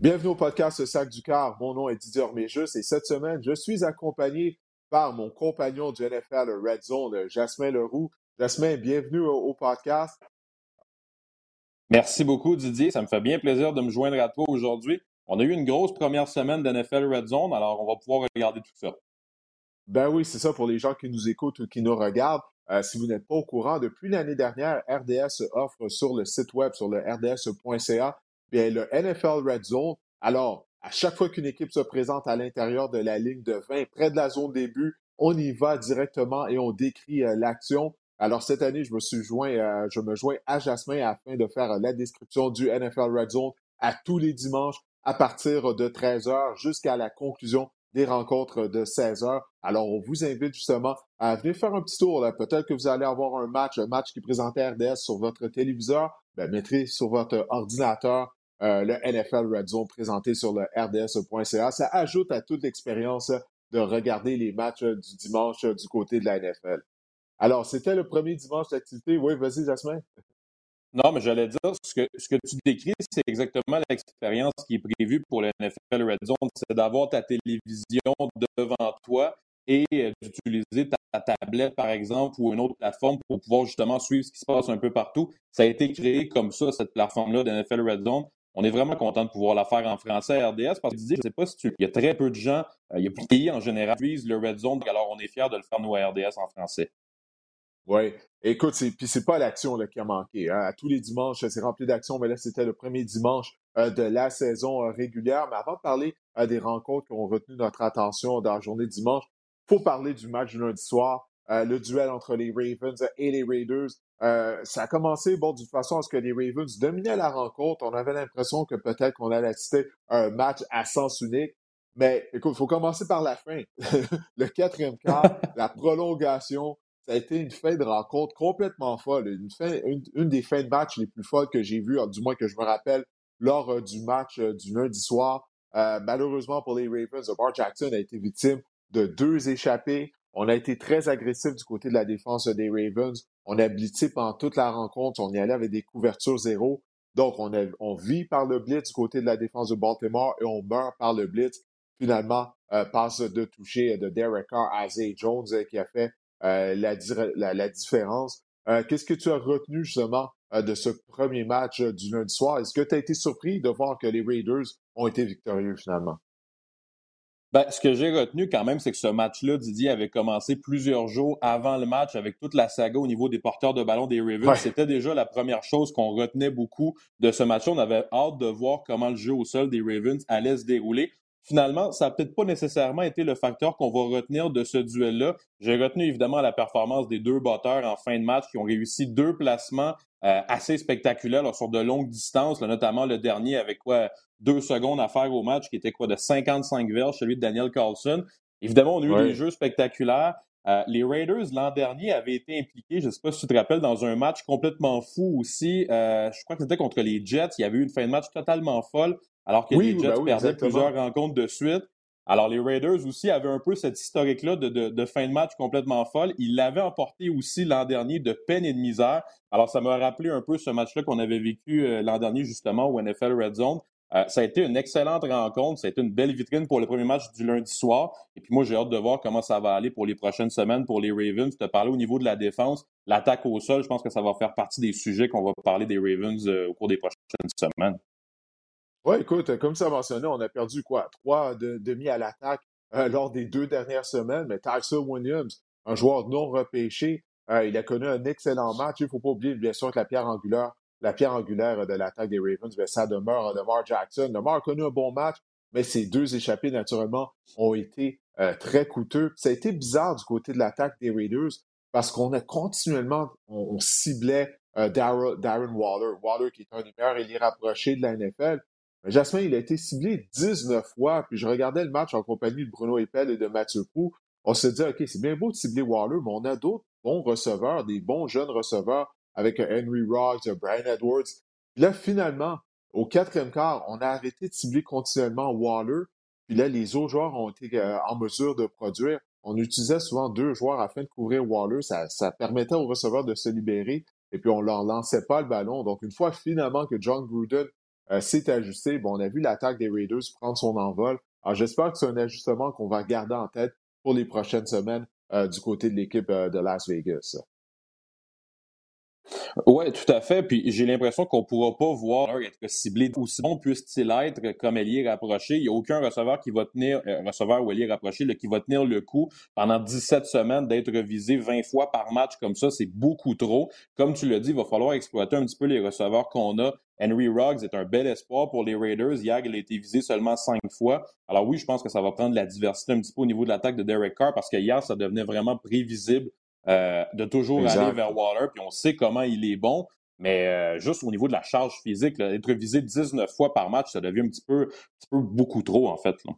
Bienvenue au podcast Sac du Car. Mon nom est Didier Orméjus et cette semaine, je suis accompagné par mon compagnon du NFL Red Zone, Jasmin Leroux. Jasmin, bienvenue au, podcast. Merci beaucoup, Didier. Ça me fait bien plaisir de me joindre à toi aujourd'hui. On a eu une grosse première semaine d'NFL Red Zone, alors on va pouvoir regarder tout ça. Ben oui, c'est ça pour les gens qui nous écoutent ou qui nous regardent. Euh, si vous n'êtes pas au courant, depuis l'année dernière, RDS offre sur le site web, sur le rds.ca, bien, le NFL Red Zone. Alors, à chaque fois qu'une équipe se présente à l'intérieur de la ligne de 20, près de la zone début, on y va directement et on décrit euh, l'action. Alors, cette année, je me suis joint, euh, je me joins à Jasmin afin de faire la description du NFL Red Zone à tous les dimanches à partir de 13 h jusqu'à la conclusion des rencontres de 16 h Alors, on vous invite justement à venir faire un petit tour. Peut-être que vous allez avoir un match, un match qui présente RDS sur votre téléviseur. Ben, mettez sur votre ordinateur euh, le NFL Red Zone présenté sur le rds.ca. Ça ajoute à toute l'expérience de regarder les matchs du dimanche du côté de la NFL. Alors, c'était le premier dimanche d'activité. Oui, vas-y, Jasmin. Non, mais j'allais dire, ce que, ce que tu décris, c'est exactement l'expérience qui est prévue pour le NFL Red Zone. C'est d'avoir ta télévision devant toi et euh, d'utiliser ta tablette, par exemple, ou une autre plateforme pour pouvoir justement suivre ce qui se passe un peu partout. Ça a été créé comme ça, cette plateforme-là de NFL Red Zone. On est vraiment content de pouvoir la faire en français à RDS parce que je ne pas si tu. Il y a très peu de gens, euh, il y a plus de pays en général qui utilisent le Red Zone, alors on est fiers de le faire nous à RDS en français. Oui. Écoute, puis c'est pas l'action qui a manqué. Hein. À tous les dimanches, c'est rempli d'action, mais là, c'était le premier dimanche euh, de la saison euh, régulière. Mais avant de parler des rencontres qui ont retenu notre attention dans la journée de dimanche, il faut parler du match du lundi soir. le duel entre les Ravens et les Raiders. Euh, ça a commencé, bon, d'une façon à ce que les Ravens dominaient la rencontre. On avait l'impression que peut-être qu'on allait assister à un match à sens unique. Mais écoute, il faut commencer par la fin. le quatrième quart, la prolongation, ça a été une fin de rencontre complètement folle. Une, une, des fins de match les plus folles que j'ai vues, du moins que je me rappelle, lors euh, du match euh, du lundi soir. malheureusement pour les Ravens, Bar Jackson a été victime de deux échappées. On a été très agressif du côté de la défense des Ravens. On a blitzé pendant toute la rencontre. On y allait avec des couvertures zéro. Donc, on, vit par le blitz du côté de la défense de Baltimore et on meurt par le blitz. Finalement, euh, passe de toucher de Derek Carr à Zay Jones euh, qui a fait euh, la, différence. Qu'est-ce que tu as retenu justement de ce premier match du lundi soir? Est-ce que tu as été surpris de voir que les Raiders ont été victorieux finalement? Ben, ce que j'ai retenu quand même, c'est que ce match-là, Didier, avait commencé plusieurs jours avant le match avec toute la saga au niveau des porteurs de ballon des Ravens. C'était déjà la première chose qu'on retenait beaucoup de ce match-là. On avait hâte de voir comment le jeu au sol des Ravens allait se dérouler. Finalement, ça n'a peut-être pas nécessairement été le facteur qu'on va retenir de ce duel-là. J'ai retenu évidemment la performance des deux batteurs en fin de match qui ont réussi deux placements euh, assez spectaculaires sur de longues distances, notamment le dernier avec quoi deux secondes à faire au match qui était quoi de 55 verges, celui de Daniel Carlson. Évidemment, on a eu des jeux spectaculaires. Euh, les Raiders, l'an dernier, avaient été impliqués, je ne sais pas si tu te rappelles, dans un match complètement fou aussi. Euh, je crois que c'était contre les Jets. Il y avait eu une fin de match totalement folle alors que les Jets ben perdaient plusieurs rencontres de suite. Alors, les Raiders aussi avaient un peu cette historique-là de, fin de match complètement folle. Ils l'avaient emporté aussi l'an dernier de peine et de misère. Alors, ça m'a rappelé un peu ce match-là qu'on avait vécu euh, l'an dernier, justement, au NFL Red Zone. Euh, ça a été une excellente rencontre. Ça a été une belle vitrine pour le premier match du lundi soir. Et puis moi, j'ai hâte de voir comment ça va aller pour les prochaines semaines pour les Ravens. Tu as parlé au niveau de la défense. L'attaque au sol, je pense que ça va faire partie des sujets qu'on va parler des Ravens euh, au cours des prochaines semaines. Oui, écoute, comme ça mentionné, on a perdu quoi? Trois demi à l'attaque euh, lors des deux dernières semaines, mais Tyson Williams, un joueur non repêché. Euh, il a connu un excellent match. Il ne faut pas oublier, bien sûr, que la pierre angulaire, la pierre angulaire de l'attaque des Ravens, ça demeure Lamar Jackson. Lamar a connu un bon match, mais ses deux échappés, naturellement, ont été euh, très coûteux. Ça a été bizarre du côté de l'attaque des Raiders parce qu'on a continuellement, on, ciblait euh, Darren Waller. Waller qui est un des meilleurs ailiers rapprochés de la NFL. Mais Jasmin, il a été ciblé 19 fois, puis je regardais le match en compagnie de Bruno Eppel et de Mathieu Pou. On se dit, OK, c'est bien beau de cibler Waller, mais on a d'autres bons receveurs, des bons jeunes receveurs avec Henry Rogers, Brian Edwards. Puis là, finalement, au quatrième quart, on a arrêté de cibler continuellement Waller. Puis là, les autres joueurs ont été euh, en mesure de produire. On utilisait souvent deux joueurs afin de couvrir Waller. Ça, permettait aux receveurs de se libérer. Et puis, on leur lançait pas le ballon. Donc, une fois finalement que John Gruden s'est ajusté, bon, on a vu l'attaque des Raiders prendre son envol. Alors, j'espère que c'est un ajustement qu'on va garder en tête pour les prochaines semaines euh, du côté de l'équipe de Las Vegas. Oui, tout à fait. Puis j'ai l'impression qu'on ne pourra pas voir être ciblé aussi bon puisse-t-il être comme ailier rapproché? Il n'y a aucun receveur qui va tenir, euh, ou ailier rapproché, qui va tenir le coup pendant 17 semaines d'être visé 20 fois par match comme ça. C'est beaucoup trop. Comme tu l'as dit, il va falloir exploiter un petit peu les receveurs qu'on a. Henry Ruggs est un bel espoir pour les Raiders. Hier, il a été visé seulement cinq fois. Alors oui, je pense que ça va prendre la diversité un petit peu au niveau de l'attaque de Derek Carr parce que hier, ça devenait vraiment prévisible euh, de toujours aller vers Waller, puis on sait comment il est bon. Mais euh, juste au niveau de la charge physique, être visé 19 fois par match, ça devient un petit peu, beaucoup trop, en fait. Là.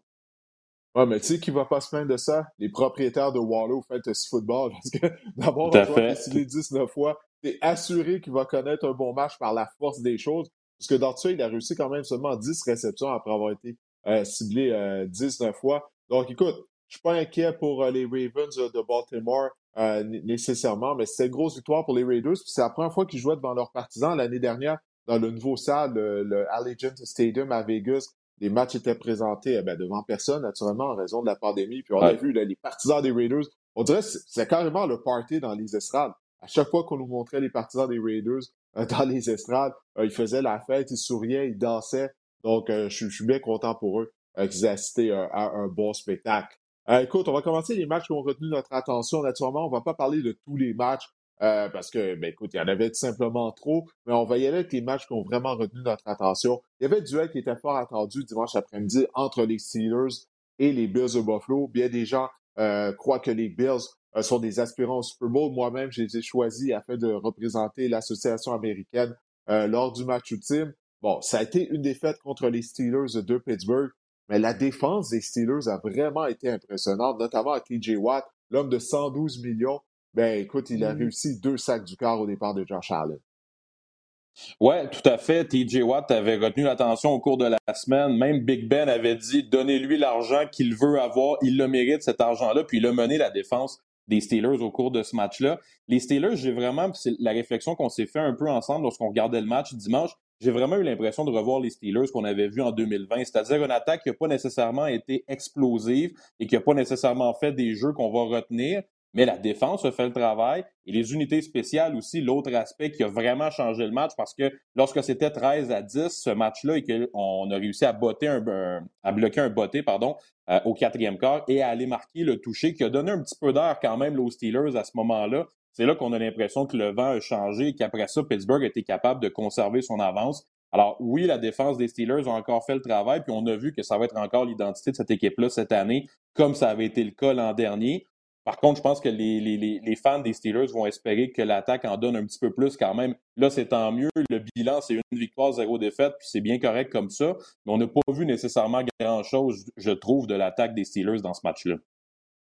Ouais, mais tu sais qui va pas se plaindre de ça? Les propriétaires de Waller au Fantasy Football. Parce que d'avoir un joueur qui est 19 fois, t'es assuré qu'il va connaître un bon match par la force des choses. Parce que dans tout ça, il a réussi quand même seulement 10 réceptions après avoir été euh, ciblé 19 fois. Donc écoute, je suis pas inquiet pour les Ravens de Baltimore. Euh, nécessairement, mais c'était une grosse victoire pour les Raiders. c'est la première fois qu'ils jouaient devant leurs partisans l'année dernière dans le nouveau stade, le, Allegiant Stadium à Vegas. Les matchs étaient présentés eh ben, devant personne, naturellement, en raison de la pandémie. Puis on a vu les partisans des Raiders. On dirait que c'est carrément le party dans les estrades. À chaque fois qu'on nous montrait les partisans des Raiders euh, dans les estrades, euh, ils faisaient la fête, ils souriaient, ils dansaient. Donc, je suis bien content pour eux qu'ils aient assisté à un bon spectacle. Euh, écoute, on va commencer les matchs qui ont retenu notre attention. Naturellement, on va pas parler de tous les matchs euh, parce que, ben, écoute, il y en avait tout simplement trop, mais on va y aller avec les matchs qui ont vraiment retenu notre attention. Il y avait un duel qui était fort attendu dimanche après-midi entre les Steelers et les Bills de Buffalo. Bien des gens euh, croient que les Bills sont des aspirants au Super Bowl. Moi-même, j'ai été choisi afin de représenter l'association américaine lors du match ultime. Bon, ça a été une défaite contre les Steelers de Pittsburgh. Mais la défense des Steelers a vraiment été impressionnante, notamment à TJ Watt, l'homme de 112 millions. Ben, écoute, il a mm-hmm. réussi deux sacs du quart au départ de Josh Allen. Oui, tout à fait. TJ Watt avait retenu l'attention au cours de la semaine. Même Big Ben avait dit donnez-lui l'argent qu'il veut avoir. Il le mérite, cet argent-là. Puis il a mené la défense des Steelers au cours de ce match-là. Les Steelers, j'ai vraiment, c'est la réflexion qu'on s'est fait un peu ensemble lorsqu'on regardait le match dimanche j'ai vraiment eu l'impression de revoir les Steelers qu'on avait vus en 2020, c'est-à-dire une attaque qui n'a pas nécessairement été explosive et qui n'a pas nécessairement fait des jeux qu'on va retenir, mais la défense a fait le travail et les unités spéciales aussi, l'autre aspect qui a vraiment changé le match parce que lorsque c'était 13 à 10 ce match-là et qu'on a réussi à botter un, à bloquer un botté pardon euh, au quatrième quart et à aller marquer le toucher qui a donné un petit peu d'air quand même aux Steelers à ce moment-là c'est là qu'on a l'impression que le vent a changé et qu'après ça, Pittsburgh a été capable de conserver son avance. Alors oui, la défense des Steelers a encore fait le travail, puis on a vu que ça va être encore l'identité de cette équipe-là cette année, comme ça avait été le cas l'an dernier. Par contre, je pense que les, les, les, fans des Steelers vont espérer que l'attaque en donne un petit peu plus quand même. Là, c'est tant mieux. Le bilan, c'est une victoire, zéro défaite, puis c'est bien correct comme ça. Mais on n'a pas vu nécessairement grand-chose, je trouve, de l'attaque des Steelers dans ce match-là.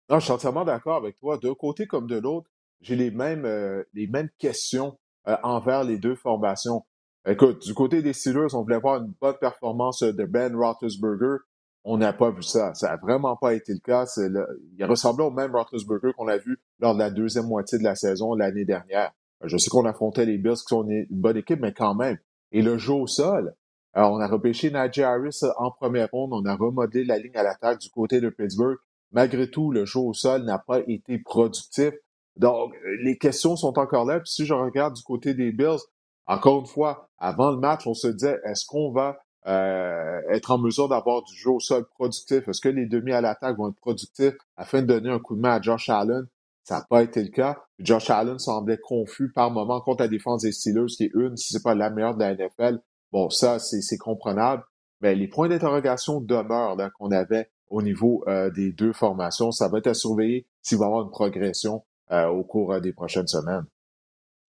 Non, je suis entièrement d'accord avec toi. D'un côté comme de l'autre, j'ai les mêmes, euh, les mêmes questions euh, envers les deux formations. Écoute, du côté des Steelers, on voulait voir une bonne performance de Ben Roethlisberger. On n'a pas vu ça. Ça n'a vraiment pas été le cas. Il ressemblait au même Roethlisberger qu'on a vu lors de la deuxième moitié de la saison l'année dernière. Je sais qu'on affrontait les Bills qui sont une bonne équipe, mais quand même. Et le jeu au sol, alors on a repêché Najee Harris en première ronde. On a remodelé la ligne à l'attaque du côté de Pittsburgh. Malgré tout, le jeu au sol n'a pas été productif. Donc, les questions sont encore là. Puis si je regarde du côté des Bills, encore une fois, avant le match, on se disait, est-ce qu'on va euh, être en mesure d'avoir du jeu au sol productif? Est-ce que les demi à l'attaque vont être productifs afin de donner un coup de main à Josh Allen? Ça n'a pas été le cas. Josh Allen semblait confus par moment contre la défense des Steelers, qui est une, si c'est pas la meilleure de la NFL. Bon, ça, c'est comprenable. Mais les points d'interrogation demeurent qu'on avait au niveau euh, des deux formations. Ça va être à surveiller s'il va y avoir une progression euh, au cours des prochaines semaines.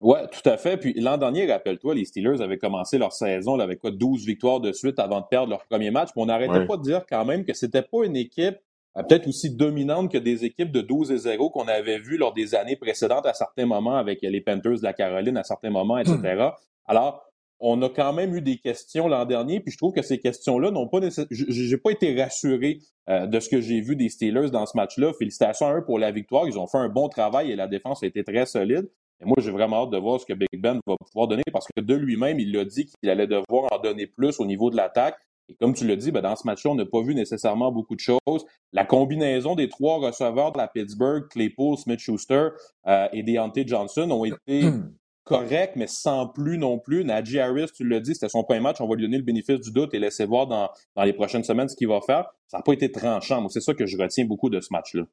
Oui, tout à fait. Puis l'an dernier, rappelle-toi, les Steelers avaient commencé leur saison avec quoi, 12 victoires de suite avant de perdre leur premier match. Mais on n'arrêtait pas de dire quand même que c'était pas une équipe peut-être aussi dominante que des équipes de 12 et 0 qu'on avait vues lors des années précédentes à certains moments avec les Panthers de la Caroline à certains moments, etc. Alors, on a quand même eu des questions l'an dernier, puis je trouve que ces questions-là n'ont pas nécessairement... J'ai pas été rassuré euh, de ce que j'ai vu des Steelers dans ce match-là. Félicitations à eux pour la victoire. Ils ont fait un bon travail et la défense a été très solide. Et moi, j'ai vraiment hâte de voir ce que Big Ben va pouvoir donner parce que de lui-même, il l'a dit qu'il allait devoir en donner plus au niveau de l'attaque. Et comme tu l'as dit, ben, dans ce match-là, on n'a pas vu nécessairement beaucoup de choses. La combinaison des trois receveurs de la Pittsburgh, Claypool, Smith-Schuster euh, et Deontay Johnson ont été corrects, mais sans plus non plus. Najee Harris, tu l'as dit, c'était son premier match. On va lui donner le bénéfice du doute et laisser voir dans, dans les prochaines semaines ce qu'il va faire. Ça n'a pas été tranchant. Moi, c'est ça que je retiens beaucoup de ce match-là.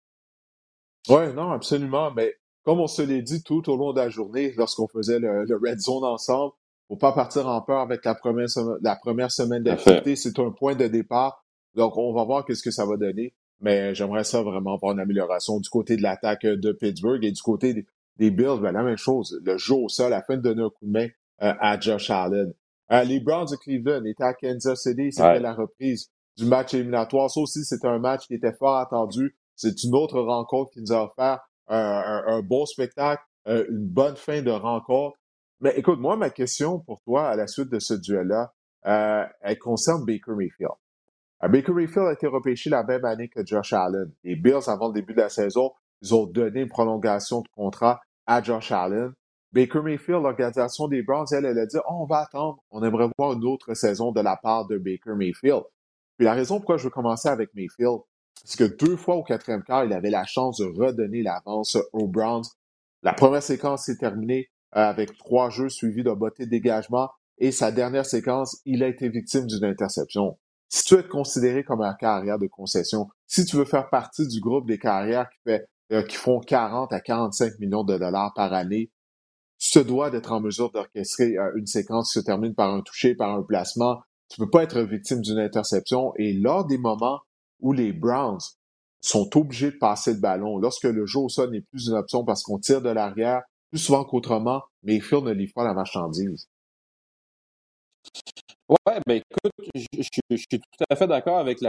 Oui, non, absolument. Mais comme on se l'est dit tout au long de la journée, lorsqu'on faisait le, le Red Zone ensemble, faut pas partir en peur avec la première, la première semaine d'activité. C'est un point de départ. Donc, on va voir qu'est-ce que ça va donner. Mais j'aimerais ça vraiment voir une amélioration du côté de l'attaque de Pittsburgh et du côté des Bills. Ben, la même chose. Le jeu au sol, fin de donner un coup de main euh, à Josh Allen. Euh, les Browns de Cleveland étaient à Kansas City. C'était la reprise du match éliminatoire. Ça aussi, c'était un match qui était fort attendu. C'est une autre rencontre qui nous a offert un, bon spectacle, euh, une bonne fin de rencontre. Mais écoute, moi, ma question pour toi à la suite de ce duel-là, euh, elle concerne Baker Mayfield. Euh, Baker Mayfield a été repêché la même année que Josh Allen. Les Bills, avant le début de la saison, ils ont donné une prolongation de contrat à Josh Allen. Baker Mayfield, l'organisation des Browns, elle, elle a dit on va attendre, on aimerait voir une autre saison de la part de Baker Mayfield. Puis la raison pourquoi je veux commencer avec Mayfield, c'est que deux fois au quatrième quart, il avait la chance de redonner l'avance aux Browns. La première séquence s'est terminée euh, avec trois jeux suivis d'un beauté de dégagement. Et sa dernière séquence, il a été victime d'une interception. Si tu veux être considéré comme un carrière de concession, si tu veux faire partie du groupe des carrières qui, fait, euh, qui font 40 à 45 millions de dollars par année, tu te dois d'être en mesure d'orchestrer euh, une séquence qui se termine par un toucher, par un placement. Tu peux pas être victime d'une interception. Et lors des moments où les Browns sont obligés de passer le ballon, lorsque le jeu au n'est plus une option parce qu'on tire de l'arrière, plus souvent qu'autrement, Mayfield ne livre pas la marchandise. Oui, ben écoute, je, suis tout à fait d'accord avec tout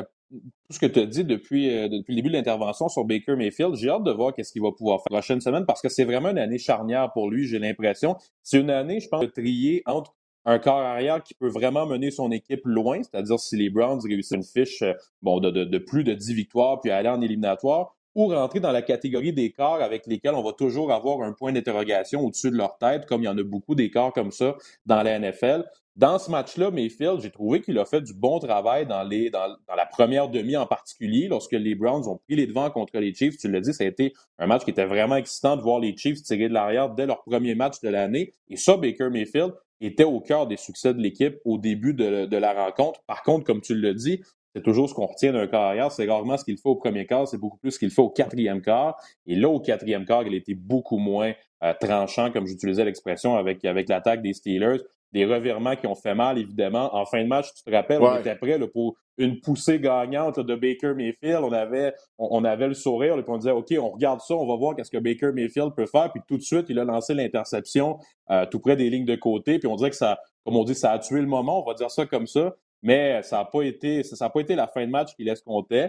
ce que tu as dit depuis, euh, depuis le début de l'intervention sur Baker Mayfield. J'ai hâte de voir qu'est-ce qu'il va pouvoir faire la prochaine semaine parce que c'est vraiment une année charnière pour lui, j'ai l'impression. C'est une année, je pense, de trier entre un corps arrière qui peut vraiment mener son équipe loin, c'est-à-dire si les Browns réussissent une fiche euh, bon, de, plus de 10 victoires puis aller en éliminatoire, ou rentrer dans la catégorie des corps avec lesquels on va toujours avoir un point d'interrogation au-dessus de leur tête, comme il y en a beaucoup des corps comme ça dans la NFL. Dans ce match-là, Mayfield, j'ai trouvé qu'il a fait du bon travail dans, les, dans, la première demi en particulier, lorsque les Browns ont pris les devants contre les Chiefs. Tu l'as dit, ça a été un match qui était vraiment excitant de voir les Chiefs tirer de l'arrière dès leur premier match de l'année. Et ça, Baker Mayfield était au cœur des succès de l'équipe au début de, la rencontre. Par contre, comme tu l'as dit, c'est toujours ce qu'on retient d'un carrière. C'est rarement ce qu'il fait au premier quart, c'est beaucoup plus ce qu'il fait au quatrième quart. Et là, au quatrième quart, il était beaucoup moins euh, tranchant, comme j'utilisais l'expression, avec, avec l'attaque des Steelers. Des revirements qui ont fait mal, évidemment. En fin de match, tu te rappelles, on était prêt pour une poussée gagnante de Baker Mayfield. On avait, on, avait le sourire, et on disait, OK, on regarde ça, on va voir qu'est-ce que Baker Mayfield peut faire. Puis tout de suite, il a lancé l'interception euh, tout près des lignes de côté. Puis on dirait que ça, comme on dit, ça a tué le moment, on va dire ça comme ça mais ça n'a pas été ça n'a pas été la fin de match qui laisse compter.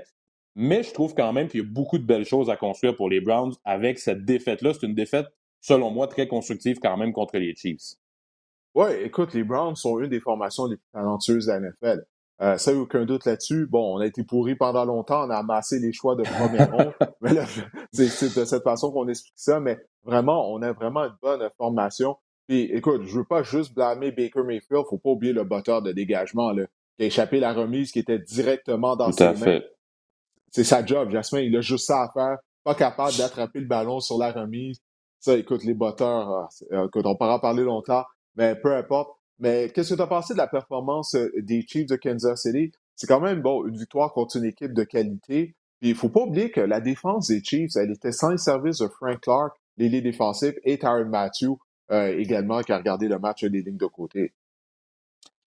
Mais je trouve quand même qu'il y a beaucoup de belles choses à construire pour les Browns avec cette défaite-là. C'est une défaite, selon moi, très constructive quand même contre les Chiefs. Oui, écoute, les Browns sont une des formations les plus talentueuses de la NFL. Euh, ça, aucun doute là-dessus. Bon, on a été pourri pendant longtemps, on a amassé les choix de premier rond. mais là, c'est de cette façon qu'on explique ça, mais vraiment, on a vraiment une bonne formation. Puis, écoute, je veux pas juste blâmer Baker Mayfield, faut pas oublier le botteur de dégagement, là qui a échappé la remise qui était directement dans ses mains. C'est sa job, Jasmin. Il a juste ça à faire. Pas capable d'attraper le ballon sur la remise. Ça, écoute, les botteurs, ah, euh, écoute, on pourra en parler longtemps, mais peu importe. Mais qu'est-ce que tu as pensé de la performance euh, des Chiefs de Kansas City? C'est quand même bon, une victoire contre une équipe de qualité. Puis il faut pas oublier que la défense des Chiefs, elle était sans le service de Frank Clark, les défensifs, et Tyron Matthew euh, également, qui a regardé le match des lignes de côté.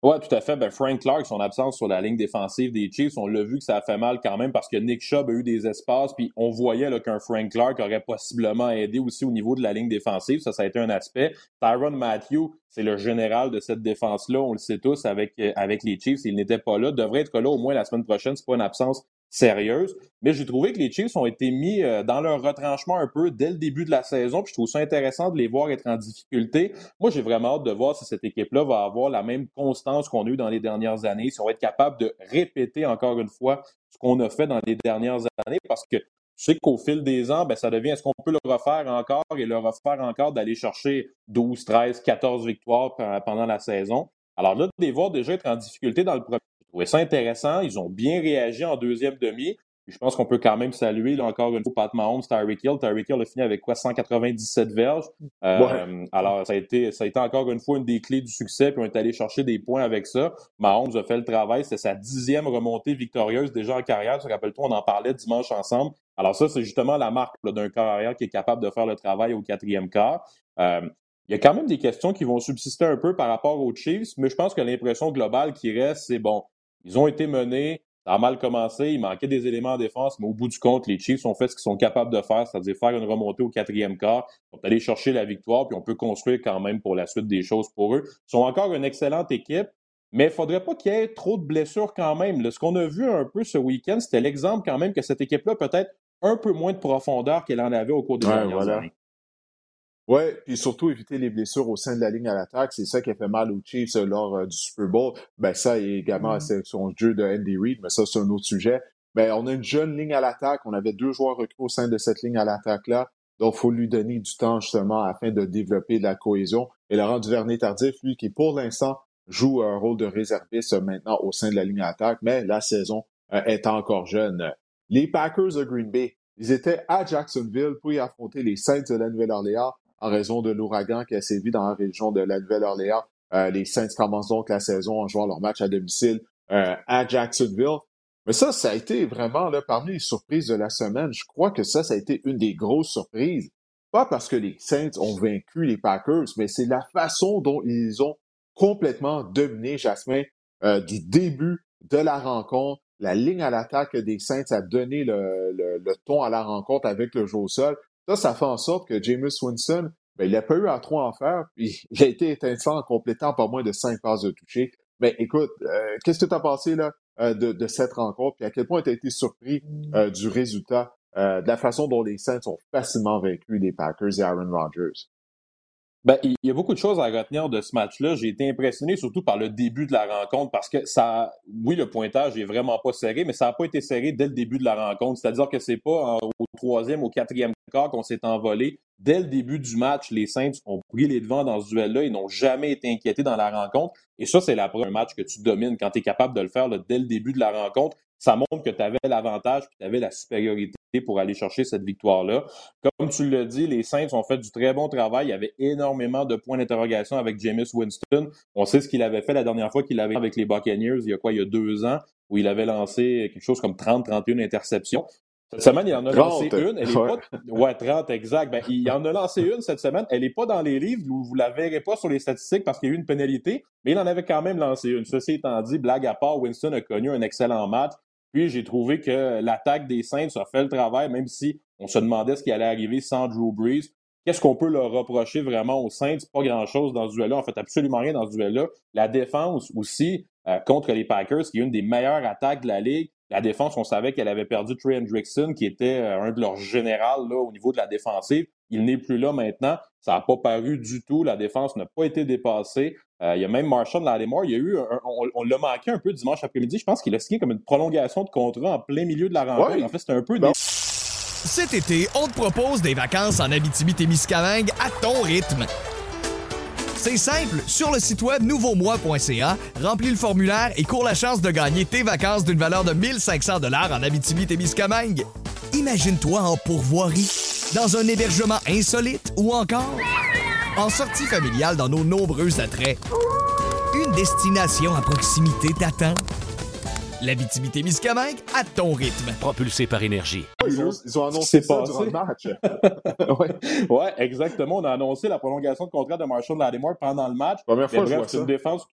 Oui, tout à fait. Ben, Frank Clark, son absence sur la ligne défensive des Chiefs, on l'a vu que ça a fait mal quand même parce que Nick Chubb a eu des espaces, puis on voyait qu'un Frank Clark aurait possiblement aidé aussi au niveau de la ligne défensive. Ça, ça a été un aspect. Tyron Matthew, c'est le général de cette défense-là, on le sait tous, avec, euh, avec les Chiefs. Il n'était pas là, devrait être là au moins la semaine prochaine. C'est pas une absence sérieuse. Mais j'ai trouvé que les Chiefs ont été mis euh, dans leur retranchement un peu dès le début de la saison. Puis je trouve ça intéressant de les voir être en difficulté. Moi, j'ai vraiment hâte de voir si cette équipe-là va avoir la même constance qu'on a eu dans les dernières années, si on va être capable de répéter encore une fois ce qu'on a fait dans les dernières années, parce que tu sais qu'au fil des ans, ben, ça devient est-ce qu'on peut le refaire encore et le refaire encore d'aller chercher 12, 13, 14 victoires pendant la saison? Alors là, de les voir déjà être en difficulté dans le premier trouvais ça intéressant. Ils ont bien réagi en deuxième demi. je pense qu'on peut quand même saluer là, encore une fois Pat Mahomes, Tyreek Hill. Tyreek Hill a fini avec quoi? 197 verges. Euh, alors ça a été ça a été encore une fois une des clés du succès. Puis on est allé chercher des points avec ça. Mahomes a fait le travail. C'est sa dixième remontée victorieuse déjà en carrière. Tu te rappelles-toi, on en parlait dimanche ensemble. Alors ça, c'est justement la marque d'un corps arrière qui est capable de faire le travail au quatrième quart. Euh, il y a quand même des questions qui vont subsister un peu par rapport aux Chiefs, mais je pense que l'impression globale qui reste, c'est bon, ils ont été menés, ça a mal commencé, il manquait des éléments en défense, mais au bout du compte, les Chiefs ont fait ce qu'ils sont capables de faire, c'est-à-dire faire une remontée au quatrième quart, sont allés chercher la victoire, puis on peut construire quand même pour la suite des choses pour eux. Ils sont encore une excellente équipe, mais il ne faudrait pas qu'il y ait trop de blessures quand même. ce qu'on a vu un peu ce week-end, c'était l'exemple quand même que cette équipe-là peut-être un peu moins de profondeur qu'elle en avait au cours des dernières années. Oui, puis surtout éviter les blessures au sein de la ligne à l'attaque. C'est ça qui a fait mal aux Chiefs euh, lors euh, du Super Bowl. Ben ça et également mmh. sélection jeu de Andy Reid, mais ça, c'est un autre sujet. Ben, on a une jeune ligne à l'attaque. On avait deux joueurs recrutés au sein de cette ligne à l'attaque-là. Donc, il faut lui donner du temps justement afin de développer de la cohésion. Et Laurent Duvernay-Tardif, lui, qui pour l'instant joue un rôle de réserviste maintenant au sein de la ligne à l'attaque, mais la saison euh, est encore jeune. Les Packers de Green Bay, ils étaient à Jacksonville pour y affronter les Saints de la Nouvelle-Orléans en raison de l'ouragan qui a sévi dans la région de la Nouvelle-Orléans. Euh, les Saints commencent donc la saison en jouant leur match à domicile euh, à Jacksonville. Mais ça, ça a été vraiment là, parmi les surprises de la semaine. Je crois que ça, ça a été une des grosses surprises. Pas parce que les Saints ont vaincu les Packers, mais c'est la façon dont ils ont complètement dominé Jasmin euh, du début de la rencontre. La ligne à l'attaque des Saints a donné le, le, ton à la rencontre avec le jeu au sol. Ça, ça fait en sorte que Jameis Winston, ben, il n'a pas eu à trop en faire, puis il a été étincelant en complétant pas moins de cinq passes de toucher. Mais écoute, euh, qu'est-ce que tu as pensé là, euh, de, cette rencontre, puis à quel point tu as été surpris euh, du résultat, de la façon dont les Saints ont facilement vaincu les Packers et Aaron Rodgers? Ben, il y a beaucoup de choses à retenir de ce match-là. J'ai été impressionné surtout par le début de la rencontre parce que ça, oui, le pointage est vraiment pas serré, mais ça n'a pas été serré dès le début de la rencontre. C'est-à-dire que c'est pas au troisième, au quatrième quart qu'on s'est envolé. Dès le début du match, les Saints ont pris les devants dans ce duel-là. Ils n'ont jamais été inquiétés dans la rencontre. Et ça, c'est la première match que tu domines quand tu es capable de le faire dès le début de la rencontre. Ça montre que tu avais l'avantage et tu avais la supériorité pour aller chercher cette victoire-là. Comme tu l'as dit, les Saints ont fait du très bon travail. Il y avait énormément de points d'interrogation avec Jameis Winston. On sait ce qu'il avait fait la dernière fois qu'il avait avec les Buccaneers, il y a quoi, il y a deux ans, où il avait lancé quelque chose comme 30-31 interceptions. Cette semaine, il en a lancé une. Elle est pas... Ouais, 30, exact. Ben, il en a lancé une cette semaine. Elle n'est pas dans les livres. Vous ne la verrez pas sur les statistiques parce qu'il y a eu une pénalité, mais il en avait quand même lancé une. Ceci étant dit, blague à part, Winston a connu un excellent match. Puis j'ai trouvé que l'attaque des Saints a fait le travail, même si on se demandait ce qui allait arriver sans Drew Brees. Qu'est-ce qu'on peut leur reprocher vraiment aux Saints? Pas grand-chose dans ce duel-là. En fait, absolument rien dans ce duel-là. La défense aussi euh, contre les Packers, qui est une des meilleures attaques de la Ligue. La défense, on savait qu'elle avait perdu Trey Hendrickson, qui était euh, un de leurs généraux au niveau de la défensive. Il n'est plus là maintenant. Ça n'a pas paru du tout. La défense n'a pas été dépassée. Euh, il y a même Marshall Lattimore. Il y a eu, on, l'a manqué un peu dimanche après-midi. Je pense qu'il a signé comme une prolongation de contrat en plein milieu de la rencontre. En fait, c'était un peu. Cet été, on te propose des vacances en Abitibi-Témiscamingue à ton rythme. C'est simple, sur le site web nouveaumois.ca, remplis le formulaire et cours la chance de gagner tes vacances d'une valeur de 1500 dollars en Abitibi-Témiscamingue. Imagine-toi en pourvoirie, dans un hébergement insolite ou encore en sortie familiale dans nos nombreux attraits. Une destination à proximité t'attend. La Témiscamingue à ton rythme. Propulsé par énergie. Ils ont, annoncé ça durant le match. ouais. ouais. exactement. On a annoncé la prolongation de contrat de Marshall Lattimore pendant le match. Première fois, je vois ça. une défense.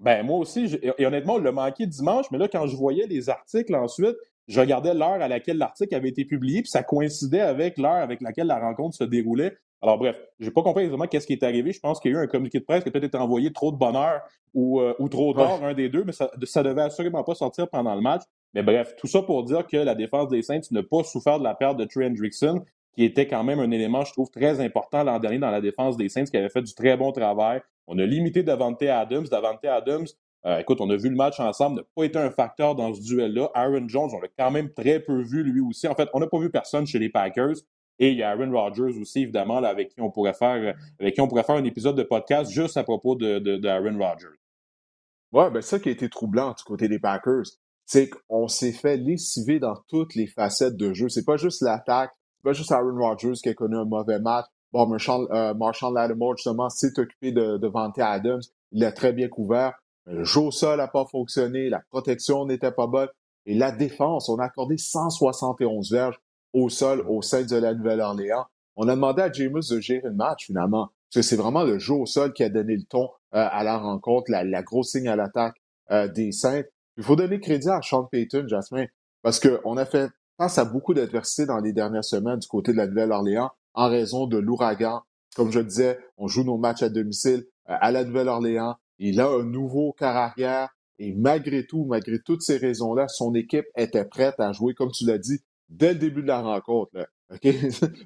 Ben, moi aussi, et honnêtement, on l'a manqué dimanche, mais là, quand je voyais les articles ensuite, je regardais l'heure à laquelle l'article avait été publié, puis ça coïncidait avec l'heure avec laquelle la rencontre se déroulait. Alors bref, j'ai pas compris exactement qu'est-ce qui est arrivé. Je pense qu'il y a eu un communiqué de presse qui a peut-être été envoyé trop de bonheur ou, euh, ou trop tard, un des deux, mais ça, ça devait assurément pas sortir pendant le match. Mais bref, tout ça pour dire que la défense des Saints n'a pas souffert de la perte de Trey Hendrickson, qui était quand même un élément, je trouve, très important l'an dernier dans la défense des Saints, qui avait fait du très bon travail. On a limité Davante Adams. Davante Adams, euh, écoute, on a vu le match ensemble, n'a pas été un facteur dans ce duel-là. Aaron Jones, on l'a quand même très peu vu lui aussi. En fait, on n'a pas vu personne chez les Packers. Et il y a Aaron Rodgers aussi, évidemment, avec qui on pourrait faire avec qui on pourrait faire un épisode de podcast juste à propos de, Aaron Rodgers. Ouais, ben ça qui a été troublant du côté des Packers, c'est qu'on s'est fait lessiver dans toutes les facettes de jeu. C'est pas juste l'attaque, c'est pas juste Aaron Rodgers qui a connu un mauvais match. Bon, Marshall, euh, Lattimore, justement, s'est occupé de, de Adams. Il l'a très bien couvert. Le jeu au sol n'a pas fonctionné, la protection n'était pas bonne. Et la défense, on a accordé 171 verges au sol au sein de la Nouvelle-Orléans. On a demandé à James de gérer le match finalement, parce que c'est vraiment le jeu au sol qui a donné le ton euh, à la rencontre, la, grosse signe à l'attaque euh, des Saints. Il faut donner crédit à Sean Payton, Jasmin, parce qu'on a fait face à beaucoup d'adversité dans les dernières semaines du côté de la Nouvelle-Orléans en raison de l'ouragan. Comme je le disais, on joue nos matchs à domicile euh, à la Nouvelle-Orléans. Il a un nouveau carrière et malgré tout, malgré toutes ces raisons-là, son équipe était prête à jouer, comme tu l'as dit, dès le début de la rencontre.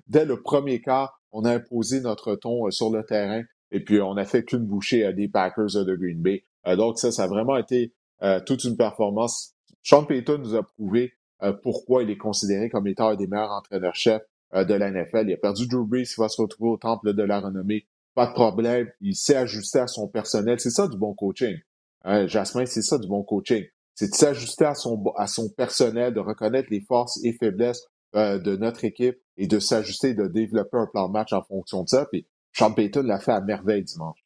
Dès le premier quart, on a imposé notre ton euh, sur le terrain et puis on a fait qu'une bouchée des Packers de Green Bay. Euh, donc ça, ça a vraiment été euh, toute une performance. Sean Payton nous a prouvé pourquoi il est considéré comme étant un des meilleurs entraîneurs-chefs de la NFL. Il a perdu Drew Brees, il va se retrouver au temple de la renommée. Pas de problème. Il s'est ajusté à son personnel. C'est ça du bon coaching. Hein, Jasmin, c'est ça du bon coaching c'est de s'ajuster à son, à son personnel, de reconnaître les forces et faiblesses euh, de notre équipe et de s'ajuster, de développer un plan de match en fonction de ça. Puis Sean Payton l'a fait à merveille dimanche.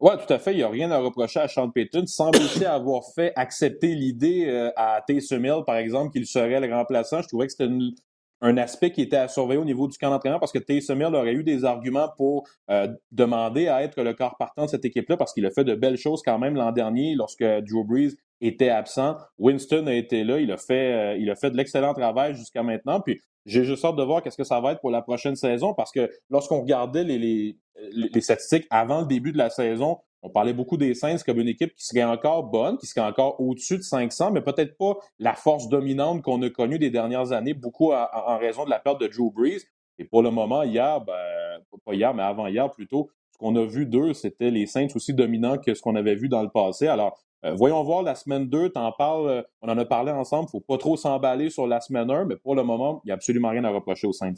Oui, tout à fait. Il n'y a rien à reprocher à Sean Payton. Semble aussi avoir fait accepter l'idée euh, à Taysom Hill, par exemple, qu'il serait le remplaçant. Je trouvais que c'était une, un aspect qui était à surveiller au niveau du camp d'entraînement parce que Taysom Hill aurait eu des arguments pour euh, demander à être le corps partant de cette équipe-là parce qu'il a fait de belles choses quand même l'an dernier lorsque Drew Brees était absent. Winston a été là, il a fait, euh, il a fait de l'excellent travail jusqu'à maintenant. Puis j'ai juste hâte de voir qu'est-ce que ça va être pour la prochaine saison parce que lorsqu'on regardait les, les, les statistiques avant le début de la saison, on parlait beaucoup des Saints comme une équipe qui serait encore bonne, qui serait encore au-dessus de 500, mais peut-être pas la force dominante qu'on a connue des dernières années, beaucoup en raison de la perte de Drew Brees. Et pour le moment, hier, ben, pas hier, mais avant-hier plutôt, ce qu'on a vu d'eux, c'était les Saints aussi dominants que ce qu'on avait vu dans le passé. Alors, euh, voyons voir la semaine 2, t'en parles, euh, on en a parlé ensemble, faut pas trop s'emballer sur la semaine 1, mais pour le moment, il n'y a absolument rien à reprocher aux Saints.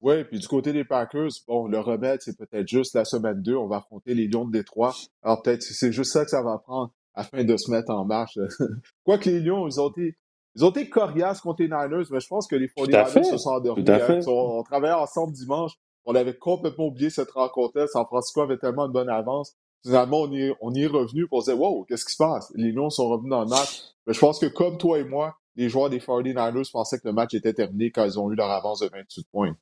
Oui, puis du côté des Packers, bon, le remède, c'est peut-être juste la semaine 2, on va affronter les Lions de Détroit. Alors peut-être c'est juste ça que ça va prendre afin de se mettre en marche. Quoique les Lions, ils ont été ils ont été coriaces contre les Niners, mais je pense que les 49ers se sont endormis. Hein. On, travaillait ensemble dimanche. On avait complètement oublié cette rencontre-là. San Francisco avait tellement de bonne avance. Finalement, on y, est, on y est revenu pour se dire, wow, qu'est-ce qui se passe? Les Lions sont revenus dans le match. Mais je pense que comme toi et moi, les joueurs des 49ers pensaient que le match était terminé quand ils ont eu leur avance de 28 points.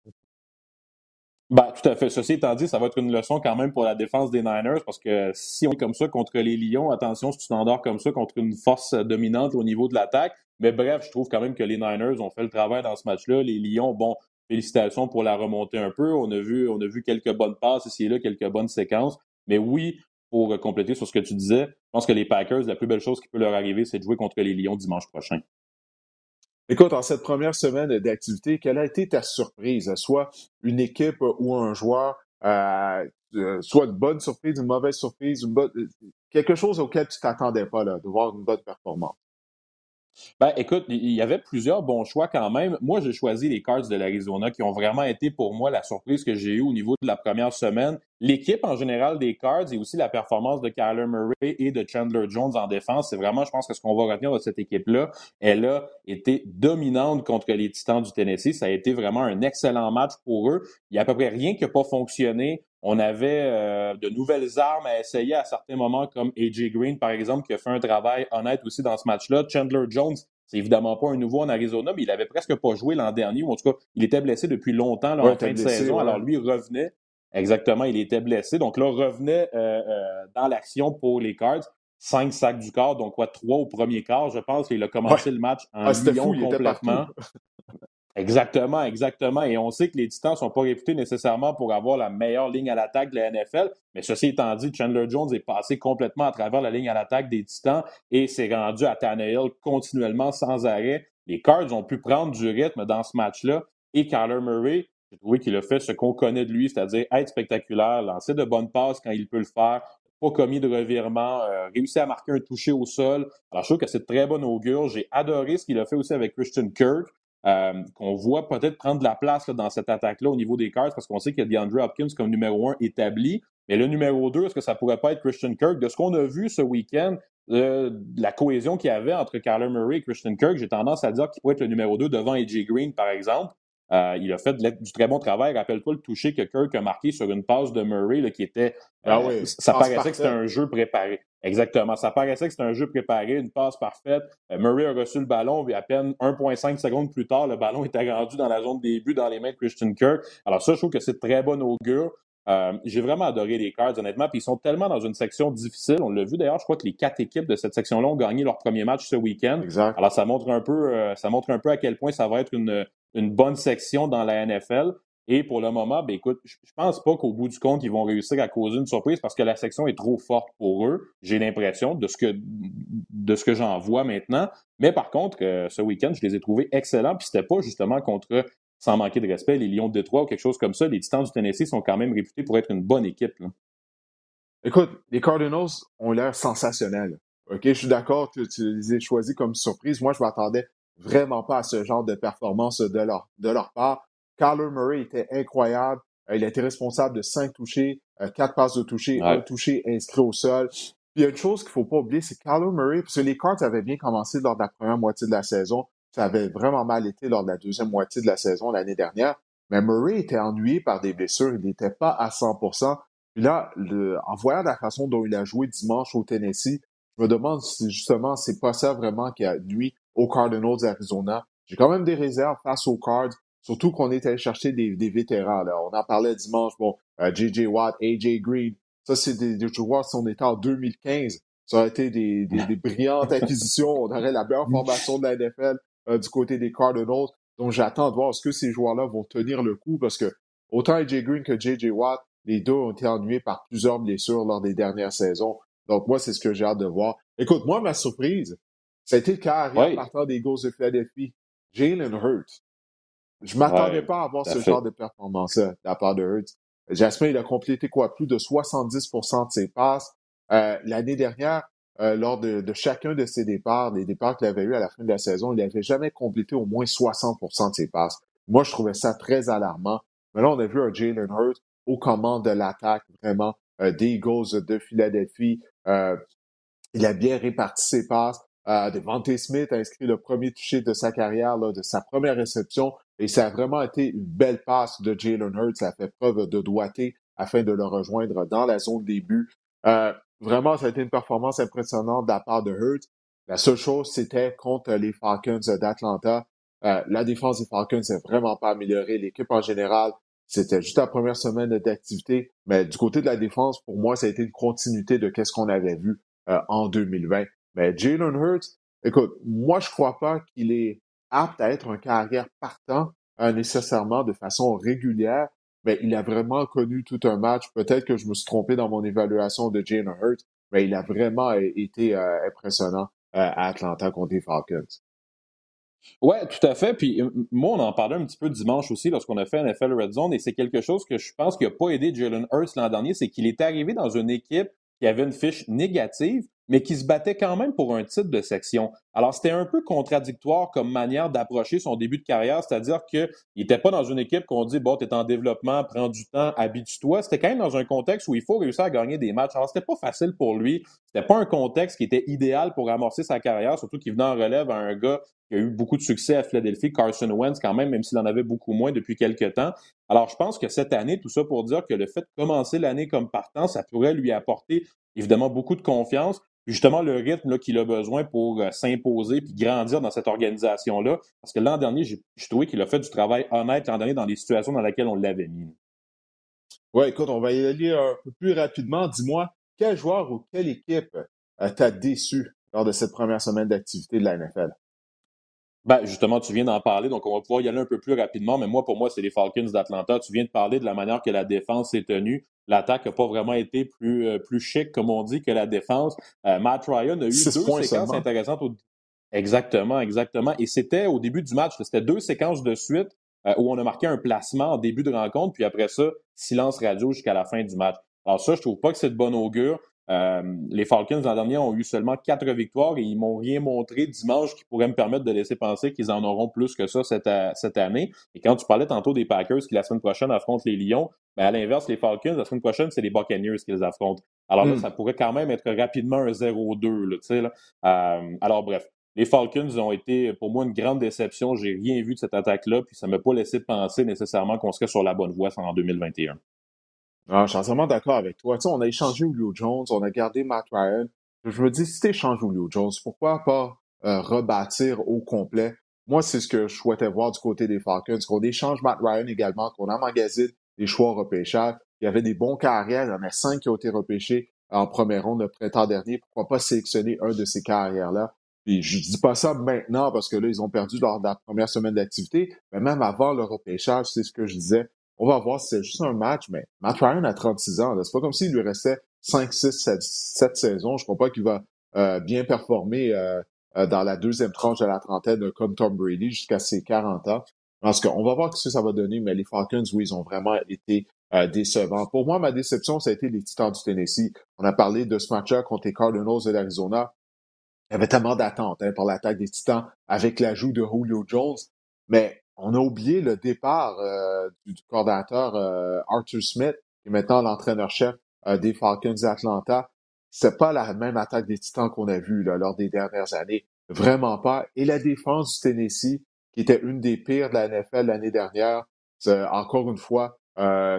Ben, tout à fait. Ceci étant dit, ça va être une leçon quand même pour la défense des Niners parce que si on est comme ça contre les Lions, attention si tu t'endors comme ça contre une force dominante au niveau de l'attaque. Mais bref, je trouve quand même que les Niners ont fait le travail dans ce match-là. Les Lions, bon, félicitations pour la remonter un peu. On a vu, on a vu quelques bonnes passes ici et là, quelques bonnes séquences. Mais oui, pour compléter sur ce que tu disais, je pense que les Packers, la plus belle chose qui peut leur arriver, c'est de jouer contre les Lions dimanche prochain. Écoute, en cette première semaine d'activité, quelle a été ta surprise? Soit une équipe ou un joueur, euh, euh, soit une bonne surprise, une mauvaise surprise, une bonne, quelque chose auquel tu t'attendais pas là, de voir une bonne performance? Ben, écoute, il y avait plusieurs bons choix quand même. Moi, j'ai choisi les Cards de l'Arizona qui ont vraiment été pour moi la surprise que j'ai eue au niveau de la première semaine. L'équipe en général des Cards et aussi la performance de Kyler Murray et de Chandler Jones en défense, c'est vraiment, je pense, que ce qu'on va retenir de cette équipe-là. Elle a été dominante contre les Titans du Tennessee. Ça a été vraiment un excellent match pour eux. Il y a à peu près rien qui n'a pas fonctionné On avait euh, de nouvelles armes à essayer à certains moments, comme AJ Green, par exemple, qui a fait un travail honnête aussi dans ce match-là. Chandler Jones, c'est évidemment pas un nouveau en Arizona, mais il avait presque pas joué l'an dernier, ou en tout cas, il était blessé depuis longtemps là, en fin de saison. Alors lui, revenait. Exactement, il était blessé. Donc là, revenait euh, euh, dans l'action pour les Cards. Cinq sacs du corps, donc quoi, trois au premier quart, je pense. Il a commencé le match en ah, lion complètement. Exactement, exactement. Et on sait que les Titans ne sont pas réputés nécessairement pour avoir la meilleure ligne à l'attaque de la NFL. Mais ceci étant dit, Chandler Jones est passé complètement à travers la ligne à l'attaque des Titans et s'est rendu à Tannehill continuellement sans arrêt. Les Cards ont pu prendre du rythme dans ce match-là. Et Kyler Murray, j'ai trouvé qu'il a fait ce qu'on connaît de lui, c'est-à-dire être spectaculaire, lancer de bonnes passes quand il peut le faire, pas commis de revirement, euh, réussi à marquer un toucher au sol. Alors, je trouve que c'est très bon augure. J'ai adoré ce qu'il a fait aussi avec Christian Kirk. Euh, qu'on voit peut-être prendre de la place dans cette attaque-là au niveau des cartes, parce qu'on sait qu'il y a DeAndre Hopkins comme numéro un établi. Mais le numéro deux, est-ce que ça pourrait pas être Christian Kirk? De ce qu'on a vu ce week-end, euh, la cohésion qu'il y avait entre Kyler Murray et Christian Kirk, j'ai tendance à dire qu'il pourrait être le numéro deux devant AJ Green, par exemple. Euh, il a fait du très bon travail. Rappelle-toi le toucher que Kirk a marqué sur une passe de Murray qui était. ah oui, ça paraissait que c'était un jeu préparé. Exactement. Ça paraissait que c'était un jeu préparé, une passe parfaite. Euh, Murray a reçu le ballon, et à peine 1,5 secondes plus tard, le ballon était rendu dans la zone début dans les mains de Christian Kirk. Alors ça, je trouve que c'est très bon augure. Euh, j'ai vraiment adoré les Cards, honnêtement. Puis ils sont tellement dans une section difficile. On l'a vu d'ailleurs, je crois que les quatre équipes de cette section-là ont gagné leur premier match ce week-end. Alors ça montre un peu, euh, ça montre un peu à quel point ça va être une, une bonne section dans la NFL. Et pour le moment, ben écoute, je pense pas qu'au bout du compte, ils vont réussir à causer une surprise parce que la section est trop forte pour eux. J'ai l'impression de ce que de ce que j'en vois maintenant. Mais par contre, euh, ce week-end, je les ai trouvés excellents. Puis c'était pas justement contre, sans manquer de respect, les Lions de Détroit ou quelque chose comme ça. Les Titans du Tennessee sont quand même réputés pour être une bonne équipe. Écoute, les Cardinals ont l'air sensationnels. OK, je suis d'accord que tu les as choisis comme surprise. Moi, je m'attendais vraiment pas à ce genre de performance de leur, de leur part. Kyler Murray était incroyable. Euh, il a été responsable de cinq touchés, euh, quatre passes de toucher, un touché inscrit au sol. Puis il y a une chose qu'il faut pas oublier, c'est Kyler Murray, parce que les Cards avaient bien commencé lors de la première moitié de la saison. Ça avait vraiment mal été lors de la deuxième moitié de la saison l'année dernière. Mais Murray était ennuyé par des blessures. Il n'était pas à 100% Puis là, en voyant la façon dont il a joué dimanche au Tennessee, je me demande si justement c'est pas ça vraiment qui a nuit aux Cardinals d'Arizona. J'ai quand même des réserves face aux Cards, surtout qu'on est allé chercher des, des vétérans. Là. On en parlait dimanche, bon, J.J. Euh, Watt, A.J. Green, ça c'est des, des, joueurs, si on était en 2015, ça aurait été des, des, des brillantes acquisitions. On aurait la meilleure formation de la NFL euh, du côté des Cardinals. Donc j'attends de voir est-ce que ces joueurs-là vont tenir le coup parce que autant A.J. Green que J.J. Watt, les deux ont été ennuyés par plusieurs blessures lors des dernières saisons. Donc moi, c'est ce que j'ai hâte de voir. Écoute, moi, ma surprise, ça a été le cas arrière partant des Eagles de Philadelphie. Jalen Hurts. Je m'attendais pas à avoir ce genre de performance-là de la part de Hurts. Jasmin, il a complété quoi? Plus de 70% de ses passes. Euh, L'année dernière, euh, lors de, de, chacun de ses départs, les départs qu'il avait eu à la fin de la saison, il n'avait jamais complété au moins 60% de ses passes. Moi, je trouvais ça très alarmant. Mais là, on a vu un Jalen Hurts aux commandes de l'attaque, vraiment, euh, des Eagles de Philadelphie. Euh, il a bien réparti ses passes. Euh, Devante Smith a inscrit le premier touché de sa carrière, là, de sa première réception. Et ça a vraiment été une belle passe de Jalen Hurts. Ça a fait preuve de doigté afin de le rejoindre dans la zone début. Euh, vraiment, ça a été une performance impressionnante de la part de Hurts. La seule chose, c'était contre les Falcons d'Atlanta. Euh, la défense des Falcons s'est vraiment pas améliorée. L'équipe en général, c'était juste la première semaine d'activité. Mais du côté de la défense, pour moi, ça a été une continuité de ce qu'on avait vu euh, en 2020. Mais Jalen Hurts, écoute, moi, je crois pas qu'il est apte à être un carrière partant euh, nécessairement de façon régulière, mais il a vraiment connu tout un match. Peut-être que je me suis trompé dans mon évaluation de Jalen Hurts, mais il a vraiment été euh, impressionnant euh, à Atlanta contre les Falcons. Ouais, tout à fait. Puis moi, on en parlait un petit peu dimanche aussi lorsqu'on a fait NFL Red Zone, et c'est quelque chose que je pense qui n'a pas aidé Jalen Hurts l'an dernier, c'est qu'il est arrivé dans une équipe qui avait une fiche négative, mais qui se battait quand même pour un titre de section. Alors, c'était un peu contradictoire comme manière d'approcher son début de carrière, c'est-à-dire qu'il n'était pas dans une équipe qu'on dit, bon, tu es en développement, prends du temps, habitue-toi. C'était quand même dans un contexte où il faut réussir à gagner des matchs. Alors, c'était pas facile pour lui. C'était pas un contexte qui était idéal pour amorcer sa carrière, surtout qu'il venait en relève à un gars qui a eu beaucoup de succès à Philadelphie, Carson Wentz quand même, même s'il en avait beaucoup moins depuis quelques temps. Alors, je pense que cette année, tout ça pour dire que le fait de commencer l'année comme partant, ça pourrait lui apporter évidemment beaucoup de confiance, justement le rythme qu'il a besoin pour euh, s'imposer puis grandir dans cette organisation-là. Parce que l'an dernier, j'ai trouvé qu'il a fait du travail honnête l'an dernier dans les situations dans lesquelles on l'avait mis. Oui, écoute, on va y aller un peu plus rapidement. Dis-moi, quel joueur ou quelle équipe euh, t'a déçu lors de cette première semaine d'activité de la NFL? Ben, justement, tu viens d'en parler, donc on va pouvoir y aller un peu plus rapidement, mais moi, pour moi, c'est les Falcons d'Atlanta. Tu viens de parler de la manière que la défense s'est tenue. L'attaque n'a pas vraiment été plus, euh, plus chic, comme on dit, que la défense. Euh, Matt Ryan a eu deux séquences intéressantes. Exactement, exactement. Et c'était au début du match, c'était deux séquences de suite euh, où on a marqué un placement en début de rencontre, puis après ça, silence radio jusqu'à la fin du match. Alors ça, je trouve pas que c'est de bon augure. Euh, les Falcons, l'an dernier, ont eu seulement quatre victoires et ils m'ont rien montré dimanche qui pourrait me permettre de laisser penser qu'ils en auront plus que ça cette, euh, cette, année. Et quand tu parlais tantôt des Packers qui, la semaine prochaine, affrontent les Lions, ben à l'inverse, les Falcons, la semaine prochaine, c'est les Buccaneers qui les affrontent. Alors là, hmm. ça pourrait quand même être rapidement un 0-2. Là, euh, alors bref, les Falcons ont été pour moi une grande déception. J'ai rien vu de cette attaque-là, puis ça ne m'a pas laissé penser nécessairement qu'on serait sur la bonne voie en 2021. Ah, je suis entièrement d'accord avec toi. Tu sais, on a échangé Julio Jones, on a gardé Matt Ryan. Je me dis, si tu échanges Julio Jones, pourquoi pas euh, rebâtir au complet? Moi, c'est ce que je souhaitais voir du côté des Falcons, qu'on échange Matt Ryan également, qu'on emmagasine des choix repêchables. Il y avait des bons carrières, il y en a cinq qui ont été repêchés en première ronde le printemps dernier. Pourquoi pas sélectionner un de ces carrières-là? Puis je dis pas ça maintenant parce que là, ils ont perdu lors de la première semaine d'activité, mais même avant le repêchage, c'est ce que je disais. On va voir si c'est juste un match, mais Matt Ryan a 36 ans. C'est pas comme s'il lui restait 5, 6, 7, 7 saisons. Je crois pas qu'il va euh, bien performer euh, euh, dans la deuxième tranche de la trentaine comme Tom Brady jusqu'à ses 40 ans. Parce qu'on va voir ce que ça va donner, mais les Falcons, oui, ils ont vraiment été décevants. Pour moi, ma déception, ça a été les Titans du Tennessee. On a parlé de ce match-là contre les Cardinals de l'Arizona. Il y avait tellement d'attentes hein, pour l'attaque des Titans avec l'ajout de Julio Jones. Mais on a oublié le départ euh, du, coordinateur euh, Arthur Smith, qui est maintenant l'entraîneur-chef euh, des Falcons d'Atlanta. C'est pas la même attaque des Titans qu'on a vue lors des dernières années. Vraiment pas. Et la défense du Tennessee, qui était une des pires de la NFL l'année dernière, encore une fois,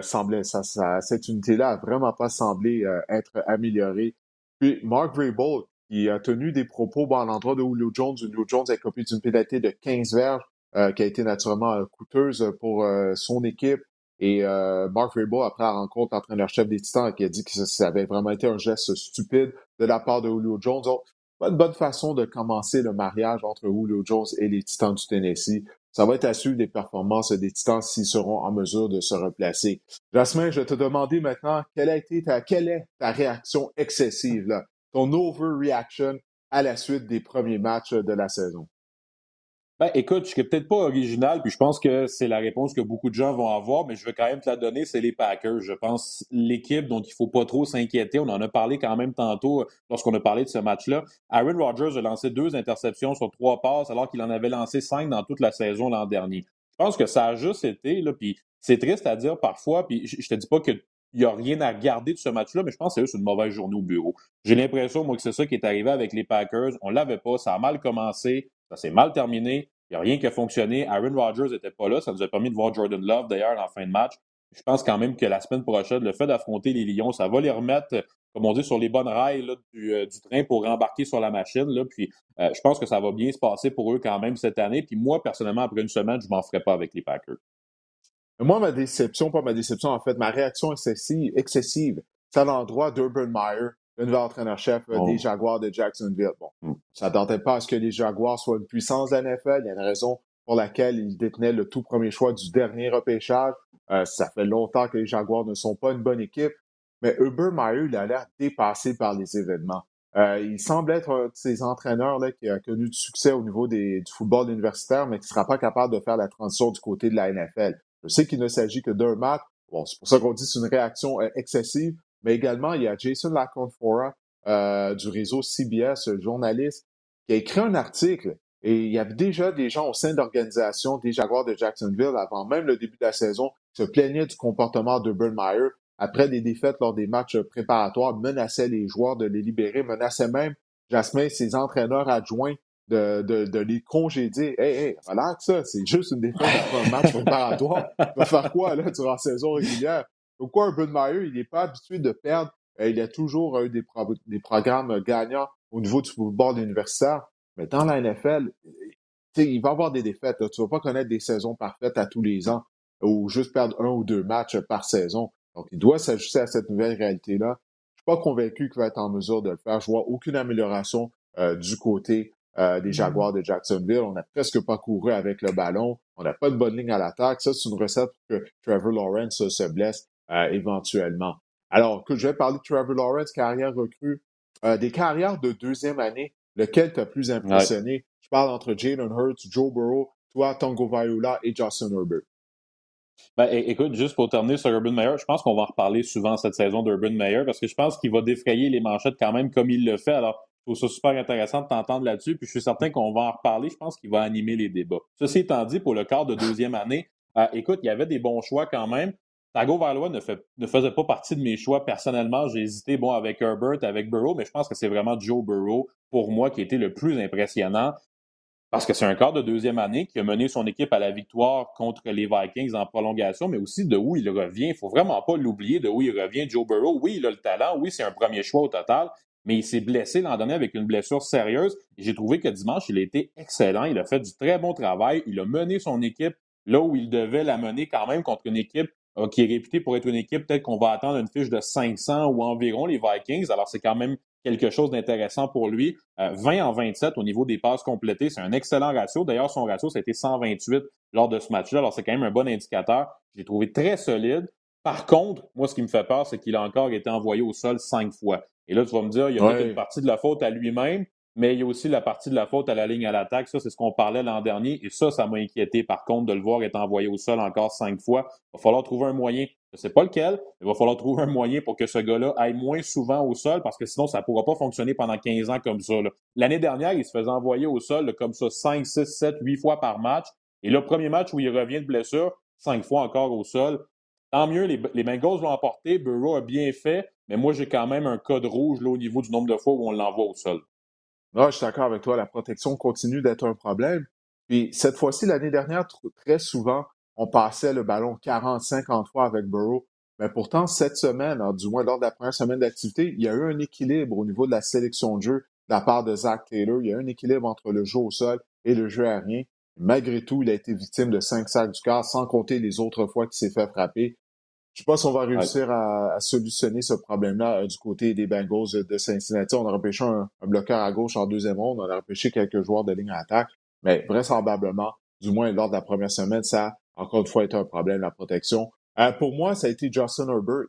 semblait, ça, cette unité-là a vraiment pas semblé être améliorée. Puis Mark Vrabel, qui a tenu des propos bon, à l'endroit de Julio Jones. Julio Jones a copié d'une pénalité de 15 verges euh, qui a été naturellement euh, coûteuse pour euh, son équipe. Et Mark Rabel, après la rencontre, entraîneur-chef des Titans, qui a dit que ça avait vraiment été un geste stupide de la part de Julio Jones. Donc, pas une bonne façon de commencer le mariage entre Julio Jones et les Titans du Tennessee. Ça va être à suivre des performances des Titans s'ils seront en mesure de se replacer. Jasmin, je vais te demander maintenant quelle a été ta, quelle est ta réaction excessive, là, ton overreaction à la suite des premiers matchs de la saison? Ben, écoute, je suis peut-être pas original, puis je pense que c'est la réponse que beaucoup de gens vont avoir, mais je vais quand même te la donner, c'est les Packers. Je pense l'équipe dont il faut pas trop s'inquiéter. On en a parlé quand même tantôt lorsqu'on a parlé de ce match-là. Aaron Rodgers a lancé deux interceptions sur trois passes, alors qu'il en avait lancé cinq dans toute la saison l'an dernier. Je pense que ça a juste été, là, puis c'est triste à dire parfois, puis je te dis pas que il n'y a rien à garder de ce match-là, mais je pense que c'est juste une mauvaise journée au bureau. J'ai l'impression, moi, que c'est ça qui est arrivé avec les Packers. On l'avait pas, ça a mal commencé. Ça s'est mal terminé. Il n'y a rien qui a fonctionné. Aaron Rodgers n'était pas là. Ça nous a permis de voir Jordan Love, d'ailleurs, en fin de match. Je pense quand même que la semaine prochaine, le fait d'affronter les Lions, ça va les remettre, comme on dit, sur les bonnes rails euh, du, train pour rembarquer sur la machine. Puis euh, je pense que ça va bien se passer pour eux quand même cette année. Puis moi, personnellement, après une semaine, je ne m'en ferai pas avec les Packers. Moi, ma déception, pas ma déception, en fait, ma réaction excessive, excessive c'est à l'endroit d'Urban Meyer le nouvel entraîneur-chef euh, des Jaguars de Jacksonville. Bon, mm. ça ne tentait pas à ce que les Jaguars soient une puissance de la NFL. Il y a une raison pour laquelle ils détenaient le tout premier choix du dernier repêchage. Euh, ça fait longtemps que les Jaguars ne sont pas une bonne équipe. Mais Uber Meyer, il a l'air dépassé par les événements. Euh, il semble être un de ces entraîneurs là, qui a connu du succès au niveau des, du football universitaire, mais qui ne sera pas capable de faire la transition du côté de la NFL. Je sais qu'il ne s'agit que d'un match. Bon, c'est pour ça qu'on dit que c'est une réaction excessive, mais également, il y a Jason Laconfora euh, du réseau CBS, journaliste, qui a écrit un article. Et il y avait déjà des gens au sein de l'organisation des Jaguars de Jacksonville, avant même le début de la saison, qui se plaignaient du comportement de Meyer après des défaites lors des matchs préparatoires, menaçaient les joueurs de les libérer, menaçaient même Jasmin, ses entraîneurs adjoints de, de, de les congédier. Hey, hey, relax ça, c'est juste une défaite après un match préparatoire. Tu vas faire quoi là durant la saison régulière? Pourquoi Urban Meyer, il n'est pas habitué de perdre. Euh, il a toujours eu des, des programmes gagnants au niveau du football universitaire. Mais dans la NFL, il va avoir des défaites. Tu ne vas pas connaître des saisons parfaites à tous les ans ou juste perdre un ou deux matchs par saison. Donc, il doit s'ajuster à cette nouvelle réalité-là. Je suis pas convaincu qu'il va être en mesure de le faire. Je vois aucune amélioration euh, du côté euh, des Jaguars de Jacksonville. On n'a presque pas couru avec le ballon. On n'a pas de bonne ligne à l'attaque. Ça, c'est une recette pour que Trevor Lawrence se blesse éventuellement. Alors, que je vais parler de Trevor Lawrence, carrière recrue, des carrières de deuxième année, lequel t'a plus impressionné? Je parle entre Jalen Hurts, Joe Burrow, toi, Tongo Viola et Justin Herbert. Ben, écoute, juste pour terminer sur Urban Meyer, je pense qu'on va en reparler souvent cette saison d'Urban Meyer parce que je pense qu'il va défrayer les manchettes quand même comme il le fait. Alors, je trouve ça super intéressant de t'entendre là-dessus. Puis je suis certain qu'on va en reparler. Je pense qu'il va animer les débats. Ceci étant dit, pour le quart de deuxième année, euh, écoute, il y avait des bons choix quand même. Tago Valois ne, faisait pas partie de mes choix personnellement. J'ai hésité bon avec Herbert, avec Burrow, mais je pense que c'est vraiment Joe Burrow pour moi qui était le plus impressionnant. Parce que c'est un quart de deuxième année qui a mené son équipe à la victoire contre les Vikings en prolongation, mais aussi de où il revient. Il faut vraiment pas l'oublier de où il revient. Joe Burrow, oui, il a le talent, oui, c'est un premier choix au total, mais il s'est blessé l'an dernier avec une blessure sérieuse. J'ai trouvé que dimanche, il a été excellent. Il a fait du très bon travail. Il a mené son équipe là où il devait la mener quand même contre une équipe qui est réputée pour être une équipe, peut-être qu'on va attendre une fiche de 500 ou environ les Vikings. Alors, c'est quand même quelque chose d'intéressant pour lui. 20 euh, en 27 au niveau des passes complétées, c'est un excellent ratio. D'ailleurs, son ratio, ça a été 128 lors de ce match-là. Alors, c'est quand même un bon indicateur. J'ai trouvé très solide. Par contre, moi, ce qui me fait peur, c'est qu'il a encore été envoyé au sol cinq fois. Et là, tu vas me dire, il y a une partie de la faute à lui-même, mais il y a aussi la partie de la faute à la ligne à l'attaque. Ça, c'est ce qu'on parlait l'an dernier. Et ça, ça m'a inquiété, par contre, de le voir être envoyé au sol encore cinq fois. Il va falloir trouver un moyen je ne sais pas lequel. Il va falloir trouver un moyen pour que ce gars-là aille moins souvent au sol parce que sinon, ça ne pourra pas fonctionner pendant 15 ans comme ça. L'année dernière, il se faisait envoyer au sol comme ça 5, 6, 7, 8 fois par match. Et le premier match où il revient de blessure, 5 fois encore au sol. Tant mieux, les, les Bengals l'ont emporté. Burrow a bien fait, mais moi, j'ai quand même un code rouge là, au niveau du nombre de fois où on l'envoie au sol. Non, je suis d'accord avec toi. La protection continue d'être un problème. Puis cette fois-ci, l'année dernière, très souvent, on passait le ballon 40-50 fois avec Burrow. Mais pourtant, cette semaine, du moins lors de la première semaine d'activité, il y a eu un équilibre au niveau de la sélection de jeu de la part de Zach Taylor. Il y a eu un équilibre entre le jeu au sol et le jeu aérien. Malgré tout, il a été victime de cinq sacs du quart, sans compter les autres fois qu'il s'est fait frapper. Je sais pas si on va réussir à, solutionner ce problème-là euh, du côté des Bengals de Cincinnati. On a repêché un, bloqueur à gauche en deuxième ronde. On a repêché quelques joueurs de ligne à attaque. Mais vraisemblablement, du moins lors de la première semaine, ça encore une fois, été un problème, la protection. Euh, pour moi, ça a été Justin Herbert.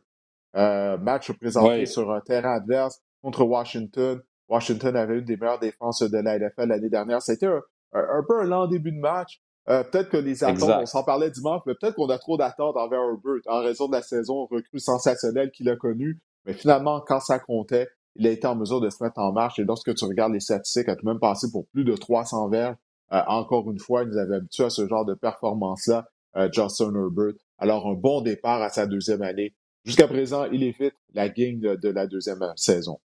Euh, match présenté sur un terrain adverse contre Washington. Washington avait une des meilleures défenses de la NFL l'année dernière. C'était un, un, peu un lent début de match. Euh, peut-être que les attentes, on s'en parlait dimanche, mais peut-être qu'on a trop d'attentes envers Herbert en raison de la saison recrue sensationnelle qu'il a connue. Mais finalement, quand ça comptait, il a été en mesure de se mettre en marche. Et lorsque tu regardes les statistiques, il a tout de même passé pour plus de 300 verges. encore une fois, il nous avait habitués à ce genre de performance-là. Euh, Justin Herbert. Alors, un bon départ à sa deuxième année. Jusqu'à présent, il évite la gang de, la deuxième saison.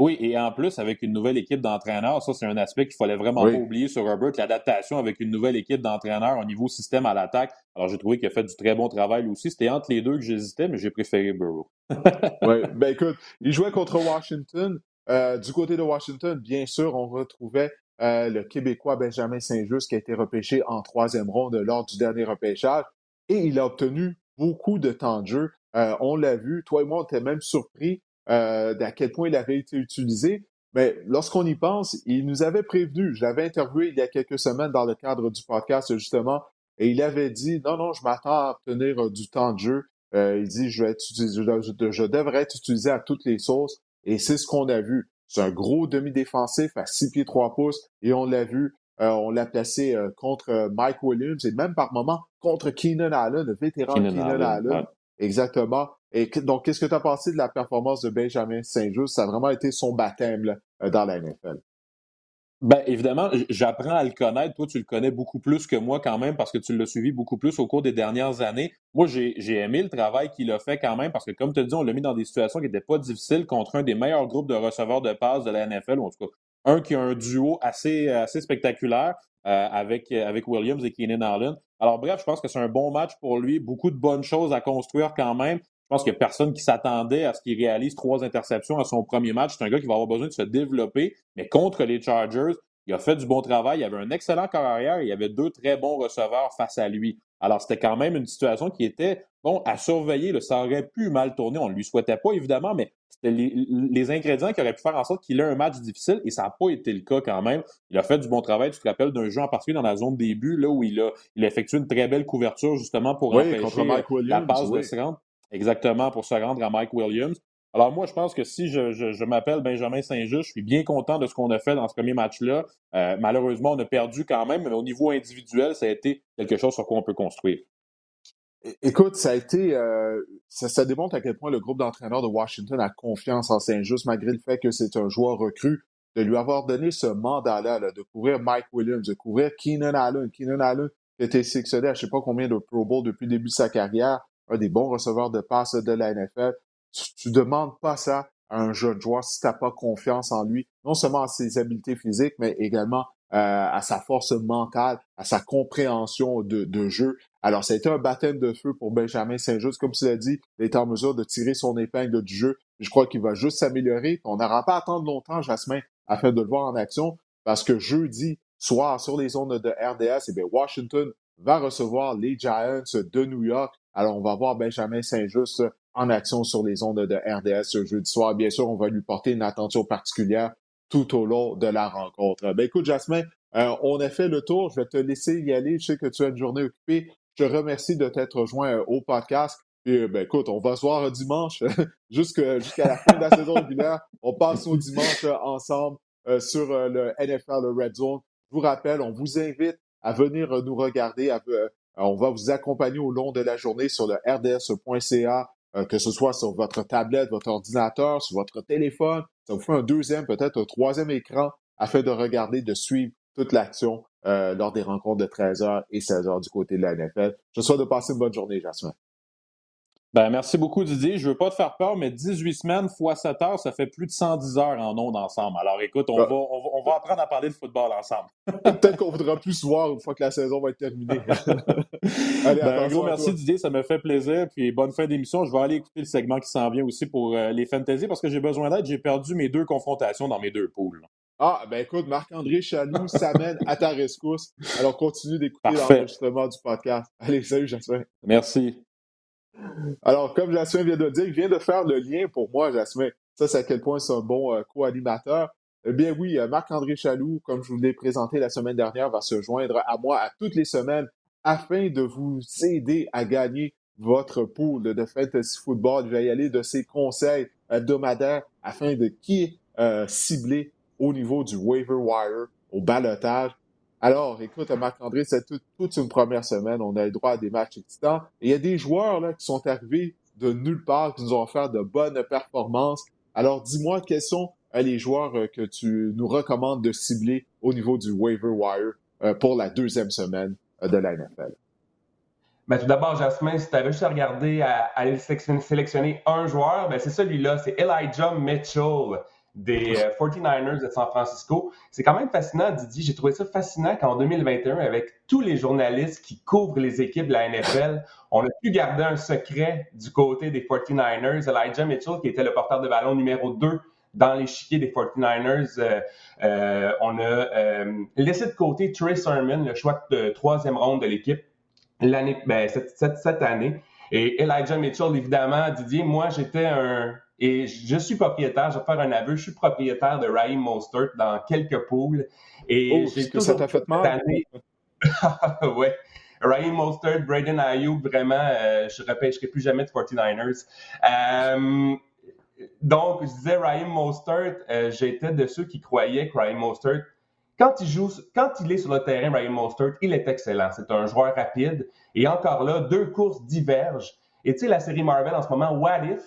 Oui, et en plus, avec une nouvelle équipe d'entraîneurs, ça, c'est un aspect qu'il fallait vraiment pas oublier sur Herbert, l'adaptation avec une nouvelle équipe d'entraîneurs au niveau système à l'attaque. Alors, j'ai trouvé qu'il a fait du très bon travail aussi. C'était entre les deux que j'hésitais, mais j'ai préféré Burrow. oui, ben écoute, il jouait contre Washington. Euh, du côté de Washington, bien sûr, on retrouvait euh, le Québécois Benjamin Saint-Just qui a été repêché en troisième ronde lors du dernier repêchage. Et il a obtenu beaucoup de temps de jeu. Euh, on l'a vu, toi et moi, on était même surpris euh, d'à quel point il avait été utilisé. Mais lorsqu'on y pense, il nous avait prévenu. Je l'avais interviewé il y a quelques semaines dans le cadre du podcast, justement, et il avait dit non, non, je m'attends à obtenir du temps de jeu. il dit je, vais être, je, je devrais être utilisé à toutes les sources. Et c'est ce qu'on a vu. C'est un gros demi-défensif à 6 pieds 3 pouces et on l'a vu, euh, on l'a placé euh, contre euh, Mike Williams et même par moment contre Keenan Allen, le vétéran Keenan, Allen. Exactement. Et donc, qu'est-ce que tu as pensé de la performance de Benjamin Saint-Just? Ça a vraiment été son baptême dans la NFL. Ben, évidemment, j'apprends à le connaître. Toi, tu le connais beaucoup plus que moi quand même parce que tu l'as suivi beaucoup plus au cours des dernières années. Moi, j'ai aimé le travail qu'il a fait quand même parce que, comme tu as dit, on l'a mis dans des situations qui n'étaient pas difficiles contre un des meilleurs groupes de receveurs de passes de la NFL, ou en tout cas, Un qui a un duo assez, assez spectaculaire avec, avec Williams et Keenan Allen. Alors bref, je pense que c'est un bon match pour lui. Beaucoup de bonnes choses à construire quand même. Je pense qu'il n'y a personne qui s'attendait à ce qu'il réalise trois interceptions à son premier match. C'est un gars qui va avoir besoin de se développer, mais contre les Chargers, il a fait du bon travail. Il avait un excellent carrière il avait deux très bons receveurs face à lui. Alors, c'était quand même une situation qui était, bon, à surveiller. Ça aurait pu mal tourner. On ne lui souhaitait pas, évidemment, mais c'était les, ingrédients qui auraient pu faire en sorte qu'il ait un match difficile et ça n'a pas été le cas quand même. Il a fait du bon travail. Tu te rappelles d'un jeu en particulier dans la zone début, là, où il a, il a effectué une très belle couverture, justement, pour empêcher la passe de se rendre. Exactement, pour se rendre à Mike Williams. Alors moi, je pense que si je, m'appelle Benjamin Saint-Just, je suis bien content de ce qu'on a fait dans ce premier match-là. Euh, malheureusement, on a perdu quand même, mais au niveau individuel, ça a été quelque chose sur quoi on peut construire. Écoute, ça a été, euh, ça, démontre à quel point le groupe d'entraîneurs de Washington a confiance en Saint-Just, malgré le fait que c'est un joueur recru, de lui avoir donné ce mandat-là, de couvrir Mike Williams, de couvrir Keenan Allen. Keenan Allen qui a été sélectionné à je ne sais pas combien de Pro Bowl depuis le début de sa carrière, un des bons receveurs de passe de la NFL tu, ne demandes pas ça à un jeune joueur si tu pas confiance en lui, non seulement à ses habiletés physiques, mais également euh, à sa force mentale, à sa compréhension de, de, jeu. Alors, ça a été un baptême de feu pour Benjamin Saint-Just. Comme tu l'as dit, il est en mesure de tirer son épingle du jeu. Je crois qu'il va juste s'améliorer. On n'aura pas à attendre longtemps, Jasmin, afin de le voir en action, parce que jeudi soir, sur les zones de RDS, eh bien, Washington va recevoir les Giants de New York. Alors, on va voir Benjamin Saint-Just en action sur les ondes de RDS ce jeudi soir. Bien sûr, on va lui porter une attention particulière tout au long de la rencontre. Ben écoute, Jasmin, euh, on a fait le tour. Je vais te laisser y aller. Je sais que tu as une journée occupée. Je te remercie de t'être rejoint euh, au podcast. Euh, ben écoute, on va se voir dimanche jusqu'à la fin de la saison régulière. On passe au dimanche ensemble sur le NFL le Red Zone. Je vous rappelle, on vous invite à venir nous regarder. on va vous accompagner au long de la journée sur le rds.ca euh, que ce soit sur votre tablette, votre ordinateur, sur votre téléphone. Ça vous fait un deuxième, peut-être un troisième écran afin de regarder, de suivre toute l'action euh, lors des rencontres de 13h et 16h du côté de la NFL. Je souhaite de passer une bonne journée, Jasmin. Ben, merci beaucoup, Didier. Je veux pas te faire peur, mais 18 semaines fois 7 heures, ça fait plus de 110 heures en ondes ensemble. Alors, écoute, on, ah. va, on, va, apprendre à parler de football ensemble. Peut-être qu'on voudra plus se voir une fois que la saison va être terminée. Allez, ben, un gros merci, Didier. Ça me fait plaisir. Puis, bonne fin d'émission. Je vais aller écouter le segment qui s'en vient aussi pour euh, les fantasy parce que j'ai besoin d'aide. J'ai perdu mes deux confrontations dans mes deux poules. Ah, ben écoute, Marc-André Chaloux s'amène à ta rescousse. Alors, continue d'écouter l'enregistrement du podcast. Allez, salut, Jasmin. Merci. Alors, comme Jasmin vient de dire, il vient de faire le lien pour moi, Jasmin. Ça, c'est à quel point c'est un bon euh, co-animateur. Eh bien oui, euh, Marc-André Chaloux, comme je vous l'ai présenté la semaine dernière, va se joindre à moi à toutes les semaines afin de vous aider à gagner votre pool de fantasy football. Il va y aller de ses conseils hebdomadaires afin de qui euh, cibler au niveau du waiver wire, au balotage. Alors, écoute, Marc-André, c'est toute une première semaine. On a le droit à des matchs excitants. Il y a des joueurs là, qui sont arrivés de nulle part, qui nous ont offert de bonnes performances. Alors, dis-moi, quels sont euh, les joueurs euh, que tu nous recommandes de cibler au niveau du waiver wire euh, pour la deuxième semaine de la NFL? Ben, tout d'abord, Jasmin, si tu avais juste à à, aller sélectionner un joueur, ben, c'est celui-là, c'est Elijah Mitchell des 49ers euh, de San Francisco. C'est quand même fascinant, Didier. J'ai trouvé ça fascinant qu'en 2021, avec tous les journalistes qui couvrent les équipes de la NFL, on a pu garder un secret du côté des 49ers. Elijah Mitchell, qui était le porteur de ballon numéro 2 dans l'échiquier des 49ers, euh, euh, on a laissé de côté Trey Sermon, le choix de troisième ronde de l'équipe, l'année, ben, cette année. Et Elijah Mitchell, évidemment, Didier, moi, j'étais un, et je suis propriétaire, je vais faire un aveu, je suis propriétaire de Raheem Mostert dans quelques poules. Et oh, j'ai que ça t'a fait mal? oui. Raheem Mostert, Braden Ayuk, vraiment, euh, je ne repêcherai plus jamais de 49ers. Euh, donc, je disais Raheem Mostert, euh, j'étais de ceux qui croyaient que Raheem Mostert, quand il joue, quand il est sur le terrain, Raheem Mostert, il est excellent. C'est un joueur rapide. Et encore là, deux courses divergent. Et tu sais, la série Marvel en ce moment, What If,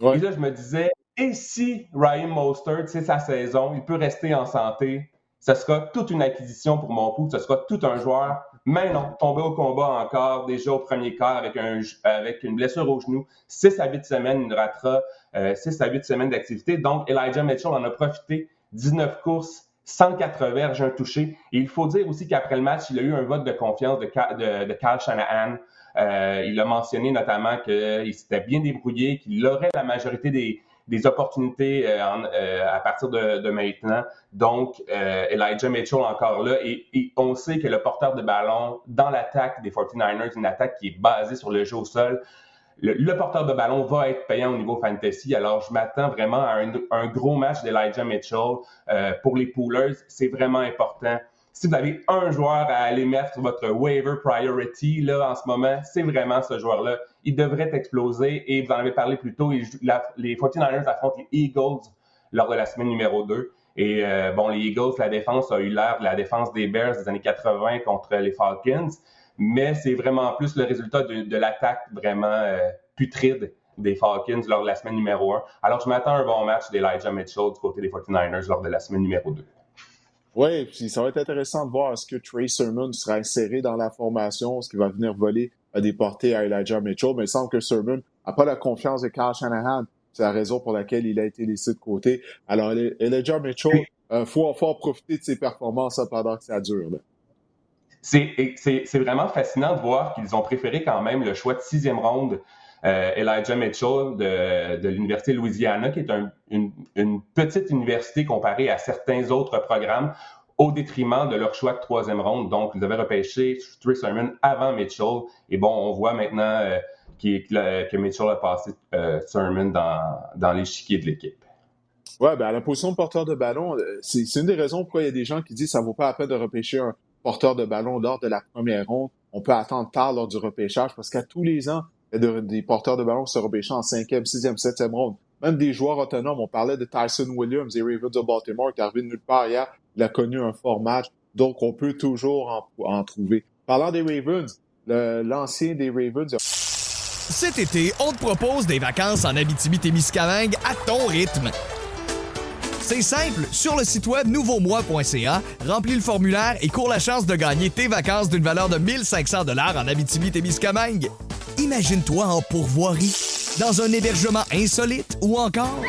et là, je me disais, et si Ryan Mostert, c'est sa saison, il peut rester en santé, ce sera toute une acquisition pour mon pouls, ce sera tout un joueur. Mais non, tombé au combat encore, déjà au premier quart avec, un, avec une blessure au genou. 6 à 8 semaines, il ratera 6 euh, à 8 semaines d'activité. Donc, Elijah Mitchell en a profité 19 courses, 104 verges, un touché. Et il faut dire aussi qu'après le match, il a eu un vote de confiance de, de, de Kyle Shanahan. Euh, il a mentionné notamment qu'il s'était bien débrouillé, qu'il aurait la majorité des, opportunités euh, euh, à partir de, maintenant. Donc, Elijah Mitchell encore là. Et, on sait que le porteur de ballon dans l'attaque des 49ers, une attaque qui est basée sur le jeu au sol, le, porteur de ballon va être payant au niveau fantasy. Alors, je m'attends vraiment à un, gros match d'Elijah Mitchell. Pour les poolers, c'est vraiment important. Si vous avez un joueur à aller mettre votre waiver priority là en ce moment, c'est vraiment ce joueur-là. Il devrait exploser et vous en avez parlé plus tôt. les 49ers affrontent les Eagles lors de la semaine numéro 2. Et euh, bon, les Eagles, la défense a eu l'air de la défense des Bears des années 80 contre les Falcons mais c'est vraiment plus le résultat de, l'attaque vraiment euh, putride des Falcons lors de la semaine numéro 1. Alors, je m'attends à un bon match d'Elijah Mitchell du côté des 49ers lors de la semaine numéro 2. Oui, puis ça va être intéressant de voir est-ce que Trey Sermon sera inséré dans la formation, est-ce qu'il va venir voler à des portées à Elijah Mitchell, mais il semble que Sermon n'a pas la confiance de Kyle Shanahan. C'est la raison pour laquelle il a été laissé de côté. Alors, Elijah Mitchell, il euh, faut, profiter de ses performances pendant que ça dure. Là c'est vraiment fascinant de voir qu'ils ont préféré quand même le choix de sixième ronde euh, Elijah Mitchell de, de l'Université Louisiana, qui est une, petite université comparée à certains autres programmes, au détriment de leur choix de troisième ronde. Donc, ils avaient repêché Trey Sermon avant Mitchell. Et bon, on voit maintenant euh, que Mitchell a passé euh, Sermon dans, l'échiquier de l'équipe. Ouais, ben la position de porteur de ballon, euh, c'est une des raisons pourquoi il y a des gens qui disent que ça vaut pas la peine de repêcher un, porteur de ballon lors de la première ronde. On peut attendre tard lors du repêchage parce qu'à tous les ans, des porteurs de ballon qui se repêchent en cinquième, sixième, septième ronde. Même des joueurs autonomes. On parlait de Tyson Williams et Ravens de Baltimore qui est arrivé nulle part hier. Il a connu un fort match. Donc, on peut toujours en, trouver. Parlant des Ravens, l'ancien des Ravens... Cet été, on te propose des vacances en Abitibi-Témiscamingue à ton rythme. C'est simple, sur le site web nouveaumois.ca, remplis le formulaire et cours la chance de gagner tes vacances d'une valeur de 1500 dollars en Abitibi-Témiscamingue. Imagine-toi en pourvoirie, dans un hébergement insolite ou encore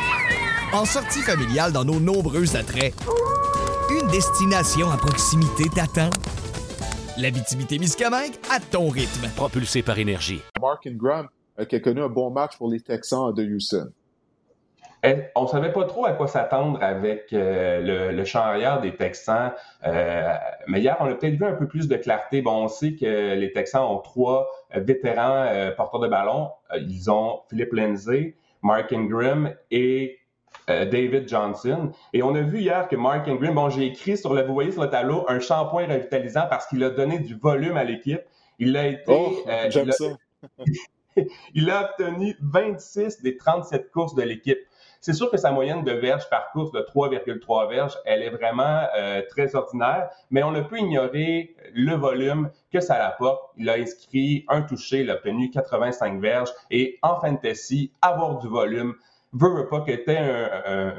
en sortie familiale dans nos nombreux attraits. Une destination à proximité t'attend. L'Abitibi-Témiscamingue à ton rythme. Propulsé par énergie. Mark Ingram euh, qui a connu un bon match pour les Texans de Houston. Eh, on savait pas trop à quoi s'attendre avec euh, le, le, champ arrière des Texans. Euh, mais hier, on a peut-être vu un peu plus de clarté. Bon, on sait que les Texans ont trois vétérans euh, porteurs de ballon. Ils ont Philippe Lindsay, Mark Ingram et David Johnson. Et on a vu hier que Mark Ingram, bon, j'ai écrit sur le, vous voyez sur le tableau, un shampoing revitalisant parce qu'il a donné du volume à l'équipe. Il a été. Oh, j'aime ça. il a obtenu 26 des 37 courses de l'équipe. C'est sûr que sa moyenne de verges par course de 3,3 verges, elle est vraiment euh, très ordinaire, mais on ne peut ignorer le volume que ça apporte. Il a inscrit un touché, il a obtenu 85 verges et en fantasy, avoir du volume, veut, pas que tu aies un,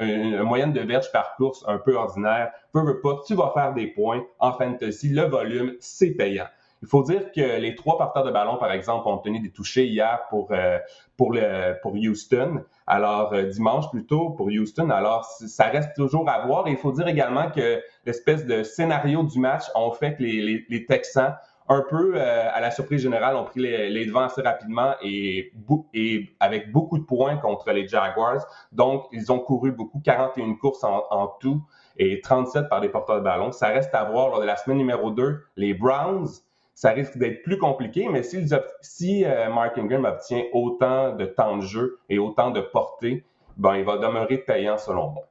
une moyenne de verges par course un peu ordinaire, veut, veut pas, tu vas faire des points en fantasy, le volume, c'est payant. Il faut dire que les trois porteurs de ballon, par exemple, ont obtenu des touchés hier pour, euh, pour, le, pour Houston. Alors, euh, dimanche plutôt pour Houston. Alors, ça reste toujours à voir. Et il faut dire également que l'espèce de scénario du match ont fait que les, les, les Texans, un peu euh, à la surprise générale, ont pris les, les devants assez rapidement et, et avec beaucoup de points contre les Jaguars. Donc, ils ont couru beaucoup, 41 courses en, en tout et 37 par des porteurs de ballon. Ça reste à voir lors de la semaine numéro 2. Les Browns, ça risque d'être plus compliqué, mais si, euh, Mark Ingram obtient autant de temps de jeu et autant de portée, ben, il va demeurer payant selon moi.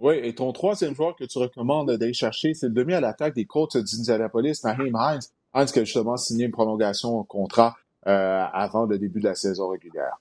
Oui, et ton troisième joueur que tu recommandes d'aller chercher, c'est le demi à l'attaque des Colts d'Indianapolis, Naheem Hines. Hines qui a justement signé une prolongation au contrat euh, avant le début de la saison régulière.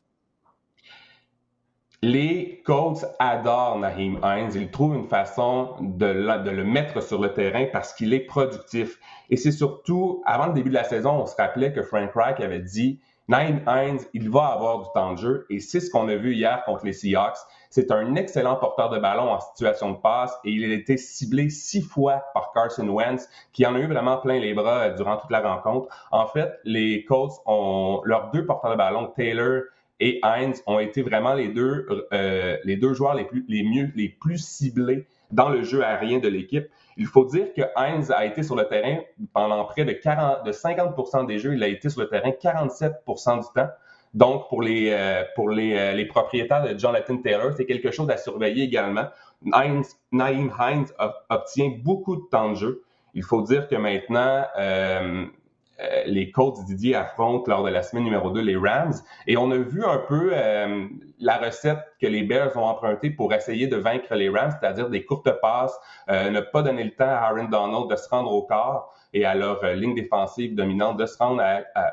Les Colts adorent Naheem Hines. Ils trouvent une façon de, le mettre sur le terrain parce qu'il est productif. Et c'est surtout, avant le début de la saison, on se rappelait que Frank Reich avait dit Naheem Hines, il va avoir du temps de jeu. Et c'est ce qu'on a vu hier contre les Seahawks. C'est un excellent porteur de ballon en situation de passe et il a été ciblé six fois par Carson Wentz, qui en a eu vraiment plein les bras durant toute la rencontre. En fait, les Colts ont leurs deux porteurs de ballon, Taylor et Hines ont été vraiment les deux, euh, les deux joueurs les, plus, les mieux, les plus ciblés dans le jeu aérien de l'équipe. Il faut dire que Hines a été sur le terrain pendant près de, 40, de 50% des jeux. Il a été sur le terrain 47% du temps. Donc, pour les, euh, pour les, euh, les, propriétaires de Jonathan Taylor, c'est quelque chose à surveiller également. Hines, Naïm Hines obtient beaucoup de temps de jeu. Il faut dire que maintenant, euh, les Colts Didier affrontent lors de la semaine numéro 2 les Rams. Et on a vu un peu euh, la recette que les Bears ont empruntée pour essayer de vaincre les Rams, c'est-à-dire des courtes passes, euh, ne pas donner le temps à Aaron Donald de se rendre au corps et à leur ligne défensive dominante de se rendre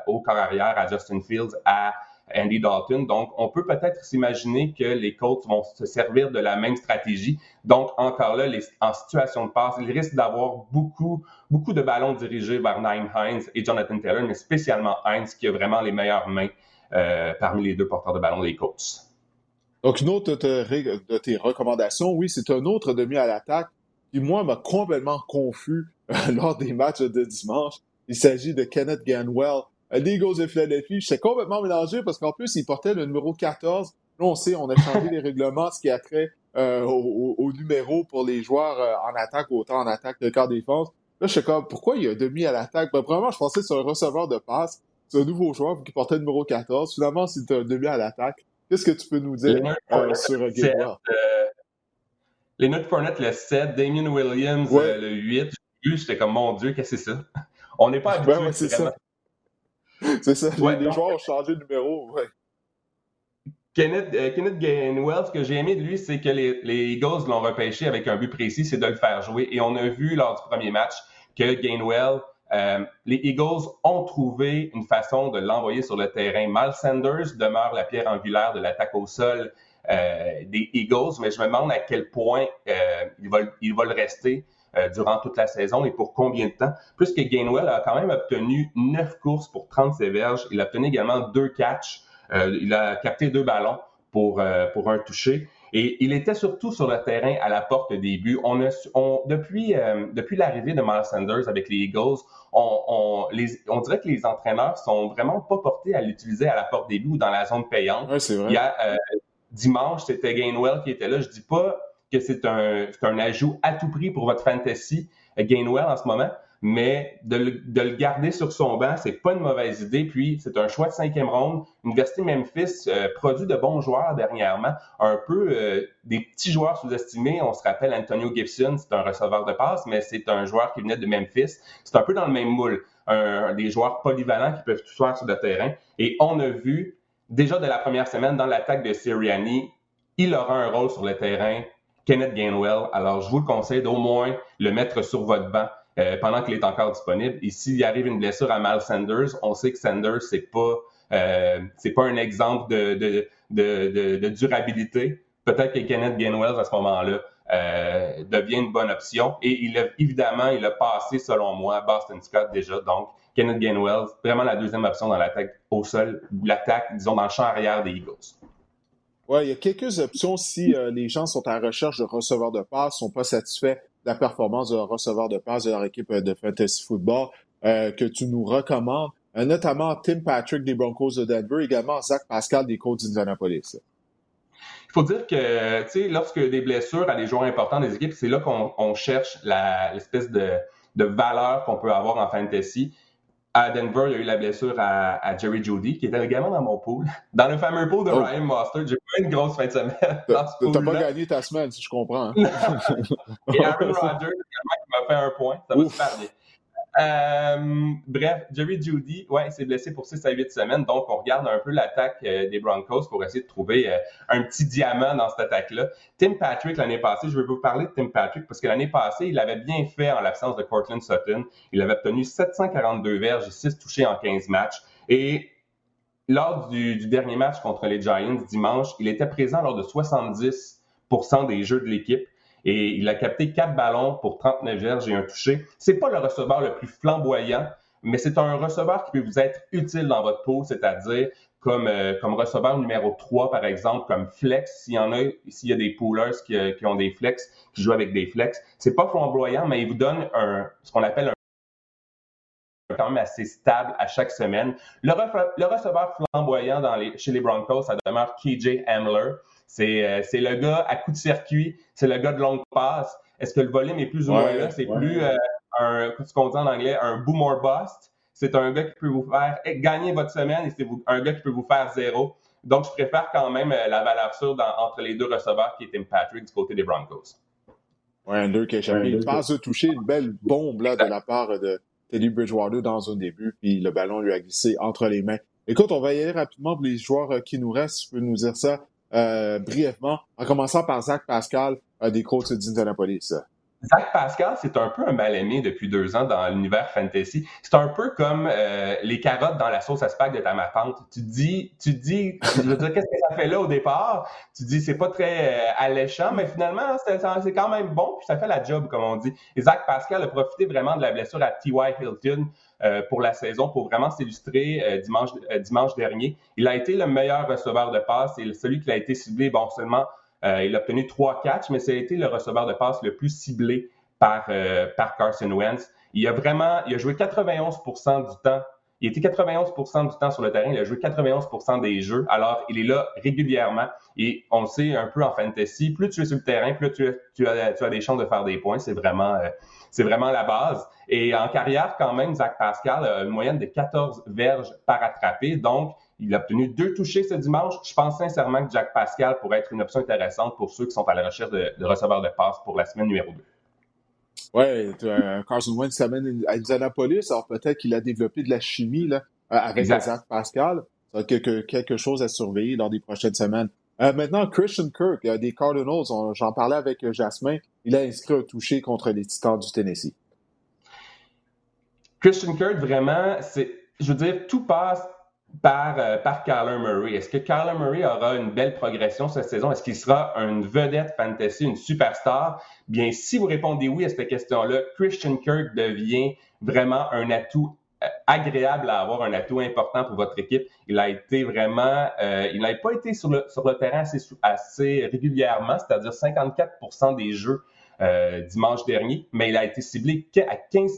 au corps arrière, à Justin Fields, à Andy Dalton. Donc, on peut peut-être s'imaginer que les Colts vont se servir de la même stratégie. Donc, encore là, en situation de passe, ils risquent d'avoir beaucoup, beaucoup de ballons dirigés vers Naim Hines et Jonathan Taylor, mais spécialement Hines qui a vraiment les meilleures mains euh, parmi les deux porteurs de ballon des Colts. Donc, une autre de tes recommandations, oui, c'est un autre demi à l'attaque qui, moi, m'a complètement confus lors des matchs de dimanche. Il s'agit de Kenneth Ganwell, des Eagles de Philadelphie. J'étais complètement mélangé parce qu'en plus, il portait le numéro 14. Là, on sait, on a changé les règlements, ce qui a trait euh, au, numéro pour les joueurs euh, en attaque, autant en attaque que qu'en défense. Là, je sais comme, pourquoi il y a demi à l'attaque? Ben, premièrement, je pensais que c'est un receveur de passe. C'est un nouveau joueur qui portait le numéro 14. Finalement, c'est un demi à l'attaque. Qu'est-ce que tu peux nous dire euh, sur Gabriel? les notes Fournette, le 7, Damien Williams, le 8. J'étais comme, mon Dieu, qu'est-ce que c'est ça? On n'est pas habitué. Ouais, c'est ça. C'est ça, les, joueurs ont changé de numéro. Ouais. Kenneth, euh, Kenneth Gainwell, ce que j'ai aimé de lui, c'est que les, Eagles l'ont repêché avec un but précis, c'est de le faire jouer. Et on a vu lors du premier match que Gainwell, euh, les Eagles ont trouvé une façon de l'envoyer sur le terrain. Mal Sanders demeure la pierre angulaire de l'attaque au sol euh, des Eagles, mais je me demande à quel point il va, il, va, le rester. Euh, durant toute la saison et pour combien de temps, puisque Gainwell a quand même obtenu neuf courses pour 30 verges. Il a obtenu également deux catchs. Euh, il a capté deux ballons pour, euh, pour un toucher. Et il était surtout sur le terrain à la porte des buts. On a, on, depuis depuis l'arrivée de Miles Sanders avec les Eagles, on, on, les, on dirait que les entraîneurs sont vraiment pas portés à l'utiliser à la porte des buts ou dans la zone payante. Ouais, c'est vrai. Il y a, dimanche, c'était Gainwell qui était là. Je dis pas que c'est un, un, ajout à tout prix pour votre fantasy Gainwell en ce moment, mais de le, de le garder sur son banc, c'est pas une mauvaise idée. Puis c'est un choix de cinquième ronde. Université Memphis euh, produit de bons joueurs dernièrement, un peu euh, des petits joueurs sous-estimés. On se rappelle Antonio Gibson, c'est un receveur de passe, mais c'est un joueur qui venait de Memphis. C'est un peu dans le même moule, un, des joueurs polyvalents qui peuvent tout faire sur le terrain. Et on a vu déjà de la première semaine dans l'attaque de Sirianni, il aura un rôle sur le terrain Kenneth Gainwell. Alors, je vous le conseille d'au moins le mettre sur votre banc euh, pendant qu'il est encore disponible. Et s'il arrive une blessure à Mal Sanders, on sait que Sanders, c'est pas, euh, c'est pas un exemple de, de, de, durabilité. Peut-être que Kenneth Gainwell, à ce moment-là, euh, devient une bonne option. Et il a, évidemment, il a passé, selon moi, Boston Scott déjà. Donc, Kenneth Gainwell, vraiment la deuxième option dans l'attaque au sol, ou l'attaque, disons, dans le champ arrière des Eagles. Oui, il y a quelques options si euh, les gens sont en recherche de receveurs de passe, sont pas satisfaits de la performance de receveur de passe de leur équipe euh, de fantasy football, euh, que tu nous recommandes, notamment Tim Patrick des Broncos de Denver, également Zach Pascal des Colts d'Indianapolis. Il faut dire que, tu sais, lorsque des blessures à des joueurs importants des équipes, c'est là qu'on cherche l'espèce de valeur qu'on peut avoir en fantasy à Denver, il y a eu la blessure à, Jerry Judy, qui était également dans mon pool. Dans le fameux pool de oh. Ryan Mostert, j'ai pas une grosse fin de semaine. T'as pas gagné ta semaine, si je comprends. Hein. Et Aaron Rodgers, également, qui m'a fait un point. Ça va super bien. Euh, bref, Jerry Judy, ouais, il s'est blessé pour 6 à 8 semaines. Donc, on regarde un peu l'attaque euh, des Broncos pour essayer de trouver euh, un petit diamant dans cette attaque-là. Tim Patrick, l'année passée, je vais vous parler de Tim Patrick parce que l'année passée, il avait bien fait en l'absence de Cortland Sutton. Il avait obtenu 742 verges et 6 touchés en 15 matchs. Et lors du dernier match contre les Giants dimanche, il était présent lors de 70% des jeux de l'équipe et il a capté quatre ballons pour 39 verges et un touché. C'est pas le receveur le plus flamboyant, mais c'est un receveur qui peut vous être utile dans votre pot, c'est-à-dire comme, euh, comme receveur numéro 3, par exemple, comme flex, s'il y en a, s'il y a des poolers qui, euh, qui, ont des flex, qui jouent avec des flex. C'est pas flamboyant, mais il vous donne un, ce qu'on appelle quand même assez stable à chaque semaine. Le, receveur flamboyant dans les, chez les Broncos, ça demeure KJ Hamler. C'est le gars à coup de circuit, c'est le gars de longue passe. Est-ce que le volume est plus ou moins là? C'est plus un, ce qu'on dit en anglais, un boom or bust. C'est un gars qui peut vous faire gagner votre semaine et c'est un gars qui peut vous faire zéro. Donc, je préfère quand même euh, la valeur sûre entre les deux receveurs qui est Tim Patrick du côté des Broncos. Oui, un deux qui a échappé une passe de toucher, une belle bombe là, de la part de Teddy Bridgewater dans un début, puis le ballon lui a glissé entre les mains. Écoute, on va y aller rapidement pour les joueurs euh, qui nous restent. Je peux nous dire ça euh, brièvement, en commençant par Zach Pascal des Colts d'Indianapolis. Zach Pascal, c'est un peu un mal-aimé depuis deux ans dans l'univers fantasy. C'est un peu comme euh, les carottes dans la sauce à spag de ta tante. Tu dis, tu dis, je veux dire, qu'est-ce que ça fait là au départ? Tu dis, c'est pas très euh, alléchant, mais finalement, c'est quand même bon, puis ça fait la job, comme on dit. Et Zach Pascal a profité vraiment de la blessure à T.Y. Hilton pour la saison pour vraiment s'illustrer dimanche, dimanche dernier. Il a été le meilleur receveur de passe et celui qui a été ciblé, bon, seulement euh, il a obtenu trois catchs, mais ça a été le receveur de passe le plus ciblé par, euh, par Carson Wentz. Il a vraiment, il a joué 91% du temps. Il était 91% du temps sur le terrain. Il a joué 91% des jeux. Alors, il est là régulièrement. Et on le sait un peu en fantasy, plus tu es sur le terrain, plus tu, tu, as, tu as, des chances de faire des points. C'est vraiment, euh, c'est vraiment la base. Et en carrière, quand même, Zach Pascal a une moyenne de 14 verges par attrapé. Donc, il a obtenu deux touchés ce dimanche. Je pense sincèrement que Jack Pascal pourrait être une option intéressante pour ceux qui sont à la recherche de, receveurs de passe pour la semaine numéro 2. Oui, Carson Wentz s'amène à Indianapolis. Alors peut-être qu'il a développé de la chimie là, euh, avec Zach Pascal. Ça quelque, quelque chose à surveiller dans les prochaines semaines. Euh, maintenant, Christian Kirk des Cardinals. J'en parlais avec euh, Jasmin. Il a inscrit un touché contre les Titans du Tennessee. Christian Kirk, vraiment, c'est, je veux dire, tout passe par, euh, par Kyler Murray. Est-ce que Kyler Murray aura une belle progression cette saison? Est-ce qu'il sera une vedette fantasy, une superstar? Bien, si vous répondez oui à cette question-là, Christian Kirk devient vraiment un atout euh, agréable à avoir, un atout important pour votre équipe. Il a été vraiment, euh, il n'a pas été sur le, sur le terrain assez, assez régulièrement, c'est-à-dire 54% des jeux dimanche dernier, mais il a été ciblé à 15,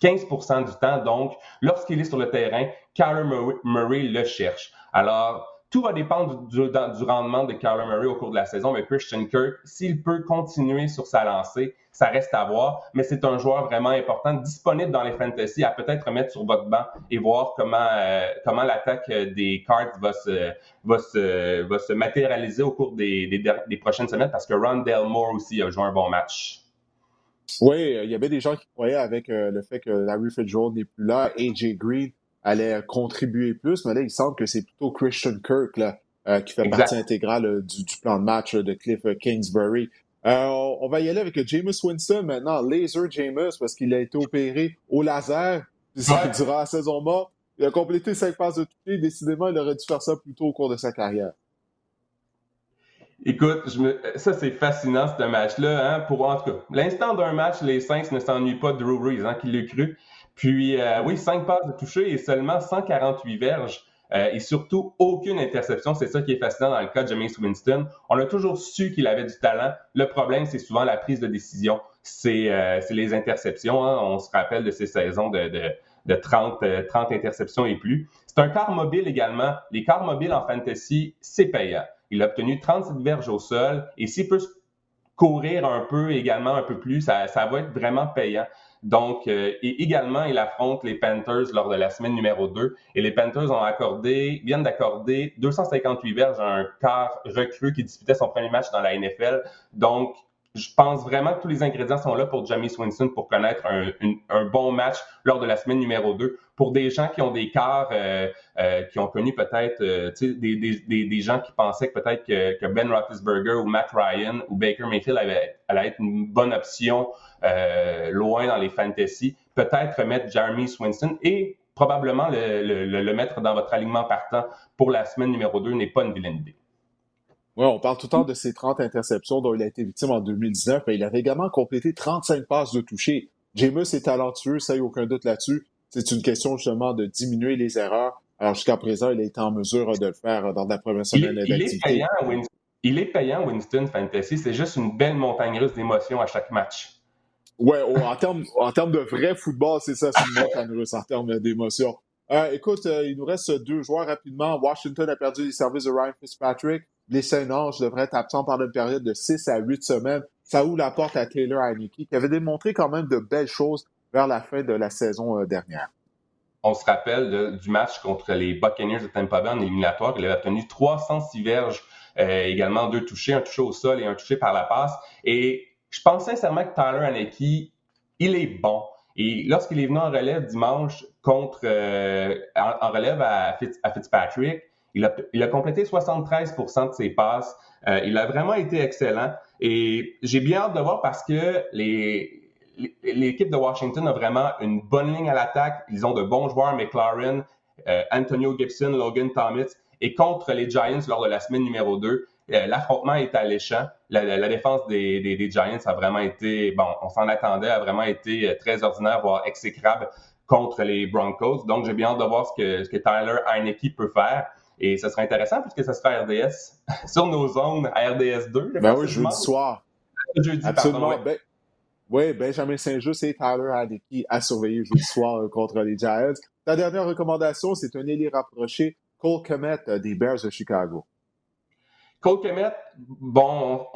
15% du temps. Donc, lorsqu'il est sur le terrain, Kyler Murray, le cherche. Alors, tout va dépendre du, rendement de Kyler Murray au cours de la saison, mais Christian Kirk, s'il peut continuer sur sa lancée, ça reste à voir, mais c'est un joueur vraiment important, disponible dans les fantasy, à peut-être mettre sur votre banc et voir comment, euh, comment l'attaque des Cards va se, va, se, va se matérialiser au cours des, des, prochaines semaines, parce que Ron Delmore aussi a joué un bon match. Oui, il y avait des gens qui croyaient avec euh, le fait que Larry Fitzgerald n'est plus là, AJ Green allait contribuer plus, mais là, il semble que c'est plutôt Christian Kirk là, euh, qui fait partie intégrale euh, du, plan de match de Cliff Kingsbury. on va y aller avec Jameis Winston maintenant, Laser Jameis, parce qu'il a été opéré au laser durant la saison morte. Il a complété cinq passes de toucher. Décidément, il aurait dû faire ça plus tôt au cours de sa carrière. Écoute, ça c'est fascinant ce match-là. Hein? Pour en tout cas, l'instant d'un match, les Saints ne s'ennuient pas de Drew Brees, hein, qui l'a cru. Puis euh, oui, cinq passes de toucher et seulement 148 verges. Euh, et surtout aucune interception. C'est ça qui est fascinant dans le cas de James Winston. On a toujours su qu'il avait du talent. Le problème, c'est souvent la prise de décision. C'est euh, les interceptions. Hein? On se rappelle de ces saisons de, de, de 30, 30 interceptions et plus. C'est un quart mobile également. Les quarts mobiles en fantasy, c'est payant. Il a obtenu 37 verges au sol. Et s'il peut courir un peu également, un peu plus, ça, va être vraiment payant. Donc, euh, également, il affronte les Panthers lors de la semaine numéro 2. Et les Panthers ont accordé, viennent d'accorder 258 verges à un quart recru qui disputait son premier match dans la NFL. Donc, je pense vraiment que tous les ingrédients sont là pour Jamie Swinson pour connaître un, bon match lors de la semaine numéro 2. Pour des gens qui ont des quarts, euh, euh, qui ont connu peut-être, euh, des, des, des, gens qui pensaient que peut-être que, Ben Roethlisberger ou Matt Ryan ou Baker Mayfield allait, allait être une bonne option loin dans les fantasy, peut-être mettre Jeremy Swinson et probablement le, le, le mettre dans votre alignement partant pour la semaine numéro 2 n'est pas une vilaine idée. Oui, on parle tout le temps de ses 30 interceptions dont il a été victime en 2019, mais il avait également complété 35 passes de toucher. Jameis est talentueux, ça n'y a aucun doute là-dessus. C'est une question justement de diminuer les erreurs. Alors jusqu'à présent, il a été en mesure de le faire dans la première semaine d'activité. Il, est payant, Winston Fantasy. C'est juste une belle montagne russe d'émotions à chaque match. Ouais, en termes en termes de vrai football, c'est ça, c'est une montagne russe en termes d'émotion. Euh, écoute, euh, il nous reste deux joueurs rapidement. Washington a perdu les services de Ryan Fitzpatrick. Les Saint-Ange devraient être absents pendant une période de 6 à 8 semaines. Ça ouvre la porte à Taylor Heineke, qui avait démontré quand même de belles choses vers la fin de la saison euh, dernière. On se rappelle du match contre les Buccaneers de Tampa Bay en éliminatoire. Il avait obtenu 306 verges, également deux touchés, un touché au sol et un touché par la passe. Et je pense sincèrement que Tyler Heineke, il est bon. Et lorsqu'il est venu en relève dimanche contre euh, en, relève à, Fitzpatrick, il a, il a, complété 73% de ses passes. Euh, il a vraiment été excellent. Et j'ai bien hâte de voir parce que l'équipe de Washington a vraiment une bonne ligne à l'attaque. Ils ont de bons joueurs, McLaren, euh, Antonio Gibson, Logan Thomas. Et contre les Giants lors de la semaine numéro 2, euh, l'affrontement est alléchant. La, la, défense des, Giants a vraiment été, bon, on s'en attendait, a vraiment été euh, très ordinaire, voire exécrable contre les Broncos. Donc, j'ai bien hâte de voir ce que, ce que Tyler Heineke peut faire. Et ce sera intéressant puisque ça sera RDS sur nos zones à RDS 2. Ben oui, jeudi soir. Jeudi, Absolument. Ben, oui, Benjamin Saint-Just et Tyler Heineke à surveiller jeudi soir euh, contre les Giants. Ta dernière recommandation, c'est un élite rapproché, Cole Komet des Bears de Chicago. Cole Kemet, bon,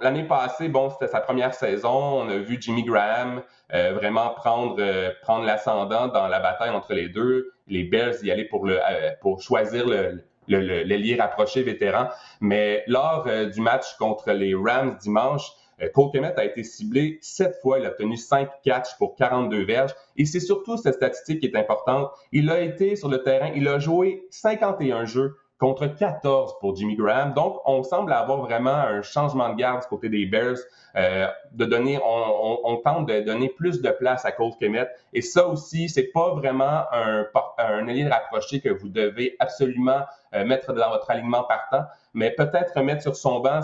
l'année passée, bon, c'était sa première saison. On a vu Jimmy Graham euh, vraiment prendre, euh, prendre l'ascendant dans la bataille entre les deux. Les Bears y aller pour, le, euh, pour choisir le, le, le, rapproché vétéran. Mais lors du match contre les Rams dimanche, Cole Kemet a été ciblé sept fois. Il a obtenu cinq catchs pour 42 verges. Et c'est surtout cette statistique qui est importante. Il a été sur le terrain, il a joué 51 jeux contre 14 pour Jimmy Graham. Donc, on semble avoir vraiment un changement de garde du côté des Bears. Euh, de donner, on, on, tente de donner plus de place à Cole Kemet. Et ça aussi, c'est pas vraiment un, un allié rapproché que vous devez absolument euh, mettre dans votre alignement partant, mais peut-être mettre sur son banc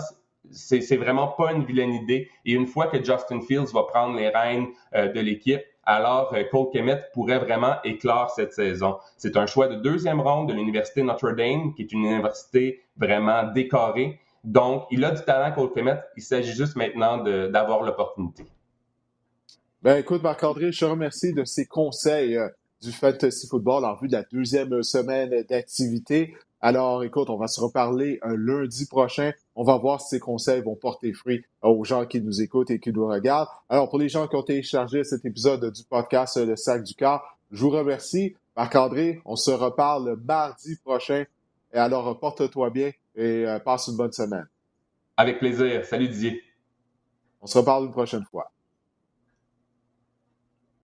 c'est vraiment pas une vilaine idée. Et une fois que Justin Fields va prendre les rênes euh, de l'équipe, alors euh, Cole Kemet pourrait vraiment éclore cette saison. C'est un choix de deuxième ronde de l'Université Notre Dame, qui est une université vraiment décorée. Donc, il a du talent, Cole Kemet. Il s'agit juste maintenant d'avoir l'opportunité. Ben, écoute, Marc-André, je te remercie de ces conseils du Fantasy Football en vue de la deuxième semaine d'activité. Alors, écoute, on va se reparler un lundi prochain. On va voir si ces conseils vont porter fruit aux gens qui nous écoutent et qui nous regardent. Alors, pour les gens qui ont téléchargé cet épisode du podcast Le Sac du Car, je vous remercie. Marc-André, on se reparle mardi prochain. Et alors, porte-toi bien et euh, passe une bonne semaine. Avec plaisir. Salut Didier. On se reparle une prochaine fois.